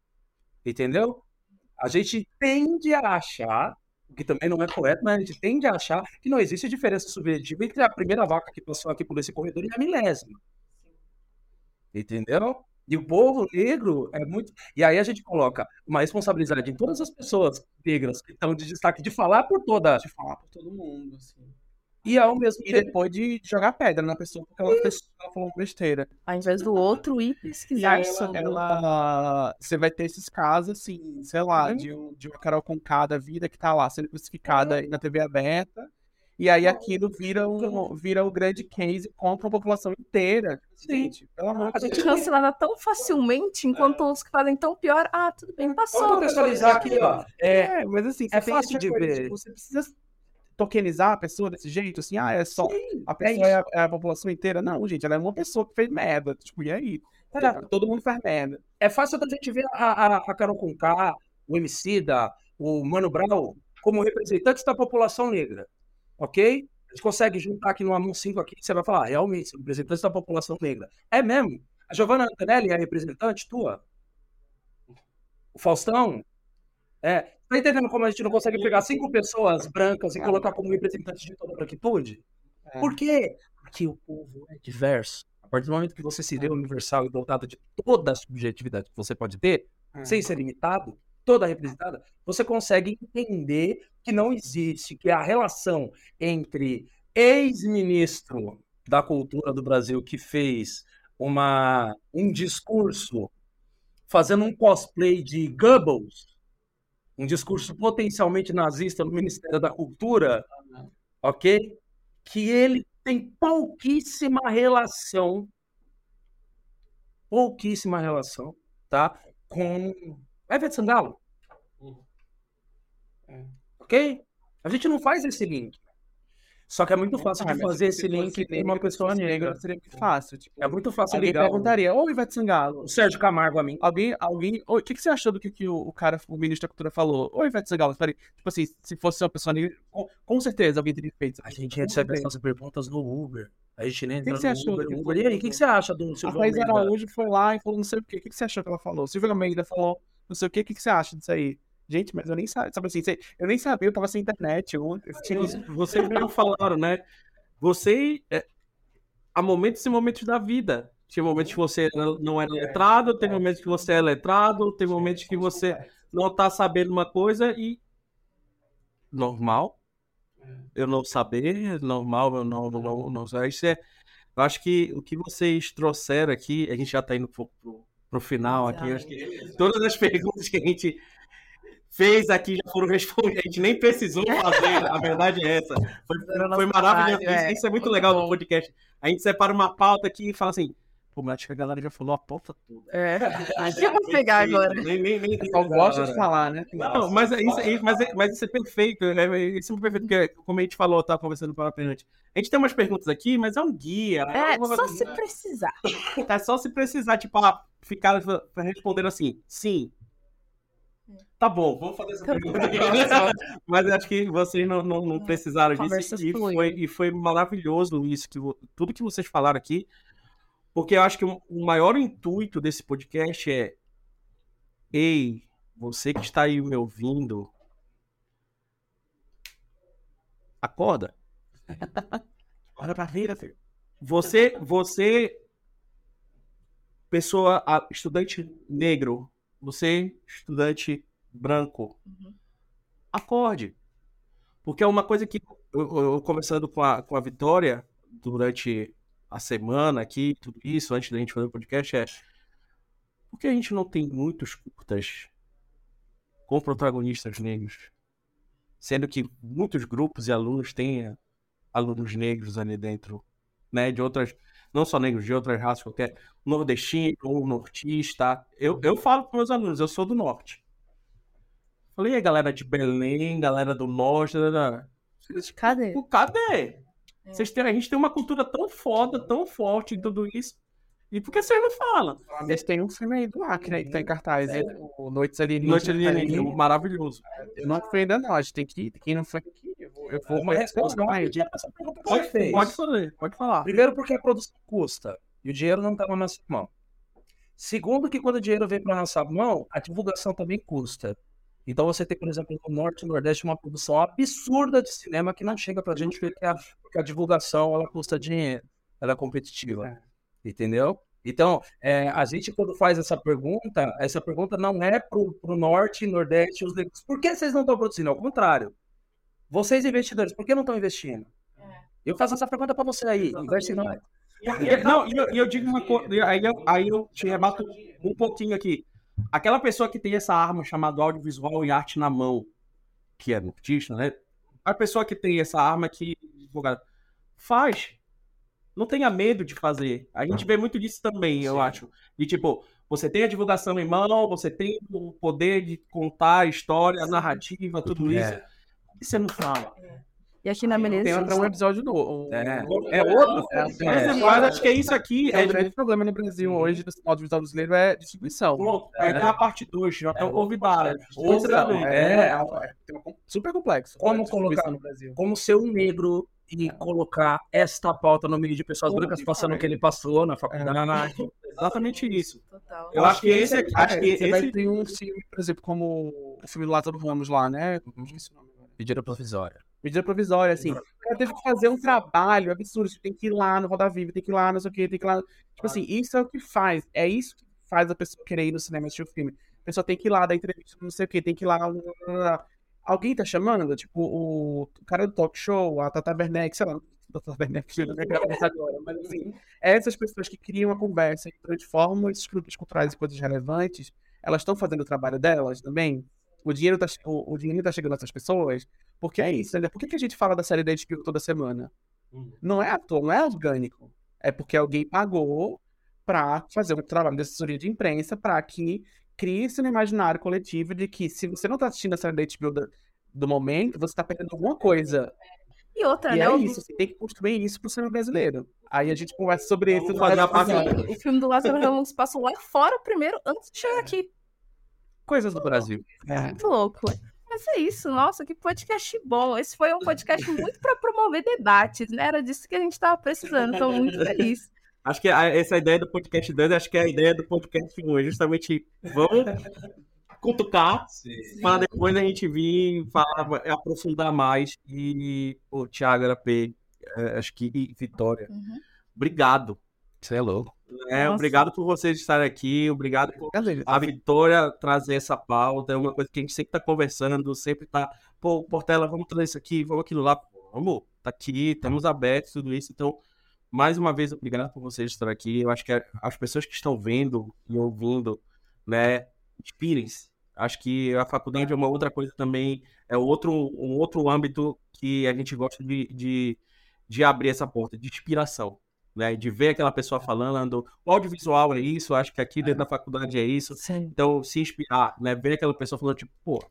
entendeu? A gente tende a achar que também não é correto, mas a gente tende a achar que não existe diferença subjetiva entre a primeira vaca que passou aqui por esse corredor e a milésima. Entendeu? E o povo negro é muito. E aí a gente coloca uma responsabilidade em todas as pessoas negras que estão de destaque de falar por toda. De falar por todo mundo, assim. E ao mesmo e depois de jogar pedra na pessoa porque ela, ela falou besteira. Ao invés do outro ir pesquisar sobre. Ela, você vai ter esses casos, assim, sei lá, uhum. de, um, de uma Carol Conká da vida que tá lá sendo crucificada uhum. na TV aberta. E aí aquilo vira um, vira um grande case contra a população inteira. Gente, pelo amor de Deus. A gente cancelada tão facilmente, enquanto é. os que fazem tão pior, ah, tudo bem, passou. Vamos contextualizar aqui, ó. É, é mas assim, é fácil de coisa, ver. Tipo, você precisa tokenizar a pessoa desse jeito, assim, ah, é só. Sim, A é pessoa isso. é, a, é a população inteira. Não, gente, ela é uma pessoa que fez merda. Tipo, e aí? Cara, Todo mundo faz merda. é fácil da gente ver a, a, a Carol Conká, o MC da, o Mano Brown, como representantes da população negra, ok? A gente consegue juntar aqui num anúncio aqui, você vai falar, "Ah, realmente, representantes da população negra. É mesmo? A Giovanna Antonelli é representante tua? O Faustão? É. Tá entendendo como a gente não consegue pegar cinco pessoas brancas e colocar como representantes de toda a branquitude? É. Por quê? Porque o povo é diverso. A partir do momento que você se vê universal e dotado de toda a subjetividade que você pode ter, É. sem ser limitado, toda representada, você consegue entender que não existe, que a relação entre ex-ministro da cultura do Brasil que fez uma, um discurso fazendo um cosplay de Goebbels, um discurso potencialmente nazista no Ministério da Cultura, ok? Que ele tem pouquíssima relação, pouquíssima relação, tá? Com Everett Sangalo. Ok? A gente não faz esse link. Só que é muito fácil Ah, de fazer se esse link com uma pessoa negra. Seria muito fácil. Tipo, É muito fácil alguém ligar perguntaria, ô Ivete Sangalo, o Sérgio Camargo a mim. Alguém, alguém. O que, que você achou do que, que o, o cara, o ministro da Cultura falou? Oi, Ivete Sangalo, peraí. Tipo assim, se fosse uma pessoa negra, com, com certeza alguém teria feito. A gente recebe essas perguntas no Uber. A gente nem O que entra que você no achou Uber, que Uber. E aí, o que, que você acha do A Silvio Thaís Almeida? Araújo foi lá e falou não sei o quê. O que, que você achou que ela falou? Silvio Almeida falou não sei o quê. O que, que você acha disso aí? Gente, mas eu nem sabia. Sabe assim, eu nem sabia, eu tava sem internet. Tinha- Vocês mesmo falaram, né? Você. é, há momentos e momentos da vida. Tinha momentos que você não era letrado, tem momentos que você é letrado, tem momentos que você não tá sabendo uma coisa e. Normal. Eu não saber, normal, eu não, não, não, não sei. Isso é. Eu acho que o que vocês trouxeram aqui, a gente já tá indo pro, pro, pro final aqui. acho que todas as perguntas que a gente fez aqui já foram respondidas. A gente nem precisou fazer, a verdade é essa. Foi, foi maravilhoso. é. Isso, é muito legal no podcast. A gente separa uma pauta aqui e fala assim. Pô, mas acho que a galera já falou a pauta toda. É. Acho que eu vou pegar agora. Nem, nem, nem, Eu gosto de falar, né? não, mas é isso, é isso- mas, é, mas isso é perfeito. É, isso é perfeito, porque, como a gente falou, tava conversando com a antes. A gente tem umas perguntas aqui, mas é um guia. É, uma- só se precisar. Tá só se precisar, tipo, ah, ficar respondendo assim, sim. Tá bom, vamos fazer essa pergunta aqui. Mas eu acho que vocês não, não, não precisaram disso. E foi, e foi maravilhoso isso, que, tudo que vocês falaram aqui. Porque eu acho que o maior intuito desse podcast é: Ei, você que está aí me ouvindo, acorda. Olha pra vida, filho. Você, você, pessoa, estudante negro, você, estudante branco, Uhum. acorde. Porque é uma coisa que eu, eu- eu conversando com a, com a Vitória durante a semana aqui, tudo isso, antes da gente fazer o podcast, é por que a gente não tem muitos curtas com protagonistas negros? Sendo que muitos grupos e alunos têm eh, alunos negros ali dentro, né? De outras, não só negros, de outras raças qualquer, nordestino ou nortista. Eu, eu falo para meus alunos, eu sou do norte. Falei, e aí, galera de Belém, galera do norte, da- da- Cadê? Pô, cadê? Vocês têm, a gente tem uma cultura tão foda, tão forte em tudo isso. E por que vocês não falam? Mas tem um filme aí do Acre aí que tá em cartaz, né? O Noites Alienígenas. Noite alienígena, maravilhoso. Eu não fui ainda não, a gente tem que ir. Quem não foi aqui, eu vou, eu vou Uma resposta Pode, fez. pode fazer, pode falar. Primeiro, porque a produção custa e o dinheiro não está na nossa mão. Segundo, que quando o dinheiro vem para nossa mão, a divulgação também custa. Então você tem, por exemplo, no Norte e Nordeste uma produção absurda de cinema que não chega pra gente porque a, porque a divulgação ela custa dinheiro, ela é competitiva. Entendeu? Então, é, a gente quando faz essa pergunta, essa pergunta não é pro, pro Norte e Nordeste os negros. Por que vocês não estão produzindo? Ao contrário. Vocês investidores, por que não estão investindo? Eu faço essa pergunta para você aí. Investe. E- Não, e eu, eu digo uma coisa, aí eu, aí eu te rebato um pouquinho aqui. Aquela pessoa que tem essa arma chamada audiovisual e arte na mão, que é artista, né? A pessoa que tem essa arma que advogado, faz. Não tenha medo de fazer. A gente vê muito disso também, eu acho. De tipo, você tem a divulgação em mão, você tem o poder de contar a história, a narrativa, tudo isso. É. E você não fala. E aqui na Beleza. Tem até um episódio novo. É. É outro? É, Mas, mas acho que é isso aqui. É É, o grande problema no Brasil hoje do audiovisual brasileiro é distribuição. Pronto, aí tem a parte 2, já estão convidados. Outra, Outra, é, é, é, é super complexo. Como distribuição colocar- no Brasil. Como ser um negro e colocar esta pauta no meio de pessoas brancas passando o que ele passou na faculdade. exatamente isso. Total. Eu acho que esse aqui, acho É, que esse ter um filme, por exemplo, como o filme do Lázaro Ramos lá, né? Como é esse nome provisória. Medida provisória, assim. O cara teve que fazer um trabalho absurdo. Você tem que ir lá no Roda Viva, tem que ir lá, não sei o quê, tem que ir lá. Tipo assim, isso é o que faz. É isso que faz a pessoa querer ir no cinema assistir o filme. A pessoa tem que ir lá dar entrevista, não sei o quê, tem que ir lá. Alguém tá chamando? Tipo, o cara do talk show, a Tata Werneck, sei lá. Tata Werneck, não cabeça agora, mas assim, essas pessoas que criam a conversa e transformam esses produtos culturais em coisas relevantes, elas estão fazendo o trabalho delas também? O dinheiro tá, o, o dinheiro tá chegando nessas pessoas? Porque é isso, né? Por que, que a gente fala da série da HBO toda semana? Hum. Não é à toa, não é orgânico. É porque alguém pagou pra fazer um trabalho de assessoria de imprensa pra que crie-se no imaginário coletivo de que se você não tá assistindo a série da HBO do, do momento, você tá perdendo alguma coisa. E outra, E né? é isso, você tem que construir isso pro cinema brasileiro. Aí a gente conversa sobre isso. Vamos fazer a parte. O filme do Lázaro Ramos passou lá fora primeiro, antes de chegar aqui. Coisas do Brasil. Muito louco. Mas é isso, nossa, que podcast bom. Esse foi um podcast muito para promover debates, né? Era disso que a gente tava precisando. Tô muito feliz. Acho que a- essa ideia do podcast 2, acho que é a ideia do podcast 1. É justamente vamos cutucar para depois a gente vir falar, aprofundar mais. E o Thiago P, acho que e Vitória, Uhum. obrigado. Você é louco. Nossa. Obrigado por vocês estarem aqui, obrigado por a Vitória trazer essa pauta, é uma coisa que a gente sempre tá conversando, sempre tá, pô, Portela, vamos trazer isso aqui, vamos aquilo lá, vamos, tá aqui, estamos abertos, tudo isso, então, mais uma vez, obrigado por vocês estarem aqui, eu acho que as pessoas que estão vendo e ouvindo, né, inspirem-se, acho que a faculdade é uma outra coisa também, é outro, um outro âmbito que a gente gosta de, de, de abrir essa porta, de inspiração, né, de ver aquela pessoa falando, o audiovisual é isso, acho que aqui dentro da faculdade é isso, Sim, então, se inspirar, né? Ver aquela pessoa falando, tipo, pô,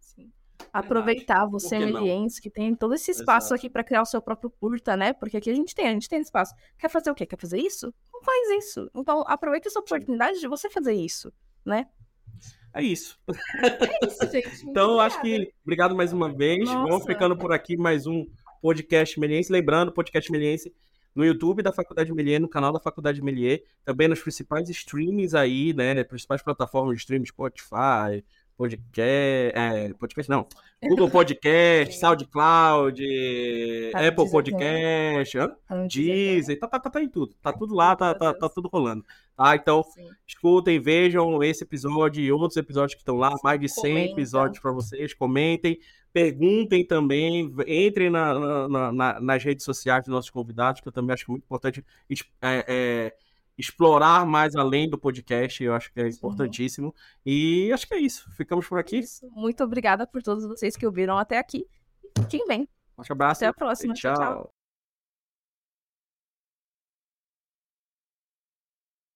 sim. Aproveitar você, que não? Meliense, que tem todo esse espaço Exato. aqui para criar o seu próprio curta, né? Porque aqui a gente tem, a gente tem espaço. Quer fazer o quê? Quer fazer isso? Não faz isso. Então, aproveita essa oportunidade de você fazer isso, né? é isso. É isso, gente. Então, acho que, obrigado mais uma vez. Vamos Nossa. ficando por aqui mais um podcast Meliense. Lembrando, podcast Meliense no YouTube da Faculdade Melier, no canal da Faculdade Melier, também nos principais streams aí, né? Principais plataformas de streaming, Spotify, podcast, é, podcast não, Google Podcast, SoundCloud, Tá, Apple Deezer Podcast, dizer Deezer, tá, tá, tá, tá em tudo. Tá tudo lá, tá, tá, tá tudo rolando. Tá, então, sim. escutem, vejam esse episódio e outros episódios que estão lá, mais de 100 Comenta. episódios para vocês. Comentem, perguntem também, entrem na- na- na- na- nas redes sociais dos nossos convidados, que eu também acho muito importante é, é, explorar mais além do podcast, eu acho que é importantíssimo. E acho que é isso. Ficamos por aqui. Isso. Muito obrigada por todos vocês que ouviram até aqui. Fiquem bem. Um abraço. Até a próxima. Tchau. tchau.